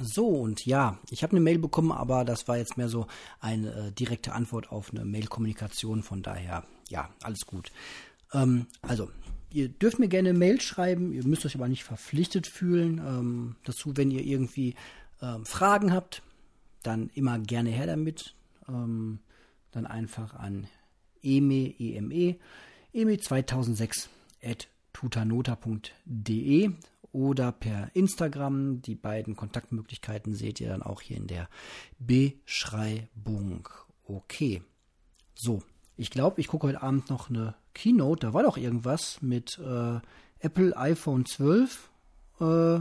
So, und ja, ich habe eine Mail bekommen, aber das war jetzt mehr so eine äh, direkte Antwort auf eine Mail-Kommunikation. Von daher, ja, alles gut. Ähm, also, ihr dürft mir gerne Mail schreiben, ihr müsst euch aber nicht verpflichtet fühlen ähm, dazu, wenn ihr irgendwie ähm, Fragen habt, dann immer gerne her damit. Ähm, dann einfach an eme, eme, eme2006 at tutanota.de oder per Instagram. Die beiden Kontaktmöglichkeiten seht ihr dann auch hier in der Beschreibung. Okay. So, ich glaube, ich gucke heute Abend noch eine Keynote. Da war doch irgendwas mit äh, Apple iPhone 12. Äh,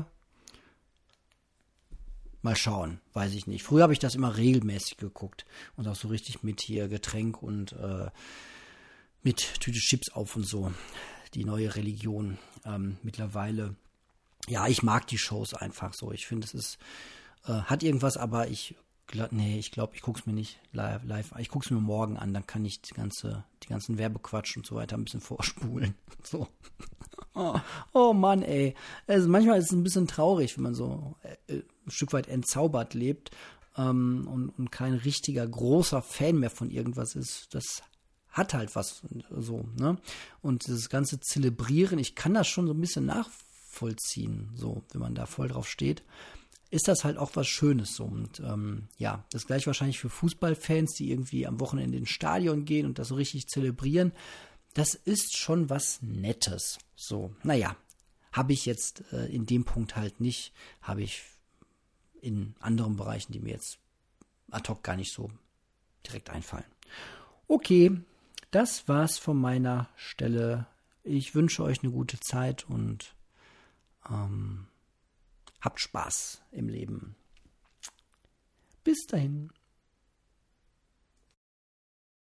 Mal schauen, weiß ich nicht. Früher habe ich das immer regelmäßig geguckt und auch so richtig mit hier Getränk und äh, mit Tüte Chips auf und so. Die neue Religion ähm, mittlerweile. Ja, ich mag die Shows einfach so. Ich finde, es ist äh, hat irgendwas, aber ich nee, ich glaube, ich gucke es mir nicht live, live. Ich gucke es mir morgen an, dann kann ich die ganze, die ganzen Werbequatsch und so weiter ein bisschen vorspulen. So. Oh, oh Mann, ey. Also manchmal ist es ein bisschen traurig, wenn man so äh, ein Stück weit entzaubert lebt ähm, und, und kein richtiger großer Fan mehr von irgendwas ist. Das hat halt was so, ne? Und das ganze Zelebrieren, ich kann das schon so ein bisschen nachvollziehen, so, wenn man da voll drauf steht, ist das halt auch was Schönes so. Und ähm, ja, das gleiche wahrscheinlich für Fußballfans, die irgendwie am Wochenende ins Stadion gehen und das so richtig zelebrieren. Das ist schon was Nettes. So, naja, habe ich jetzt äh, in dem Punkt halt nicht, habe ich in anderen Bereichen, die mir jetzt ad hoc gar nicht so direkt einfallen. Okay, das war's von meiner Stelle. Ich wünsche euch eine gute Zeit und ähm, habt Spaß im Leben. Bis dahin.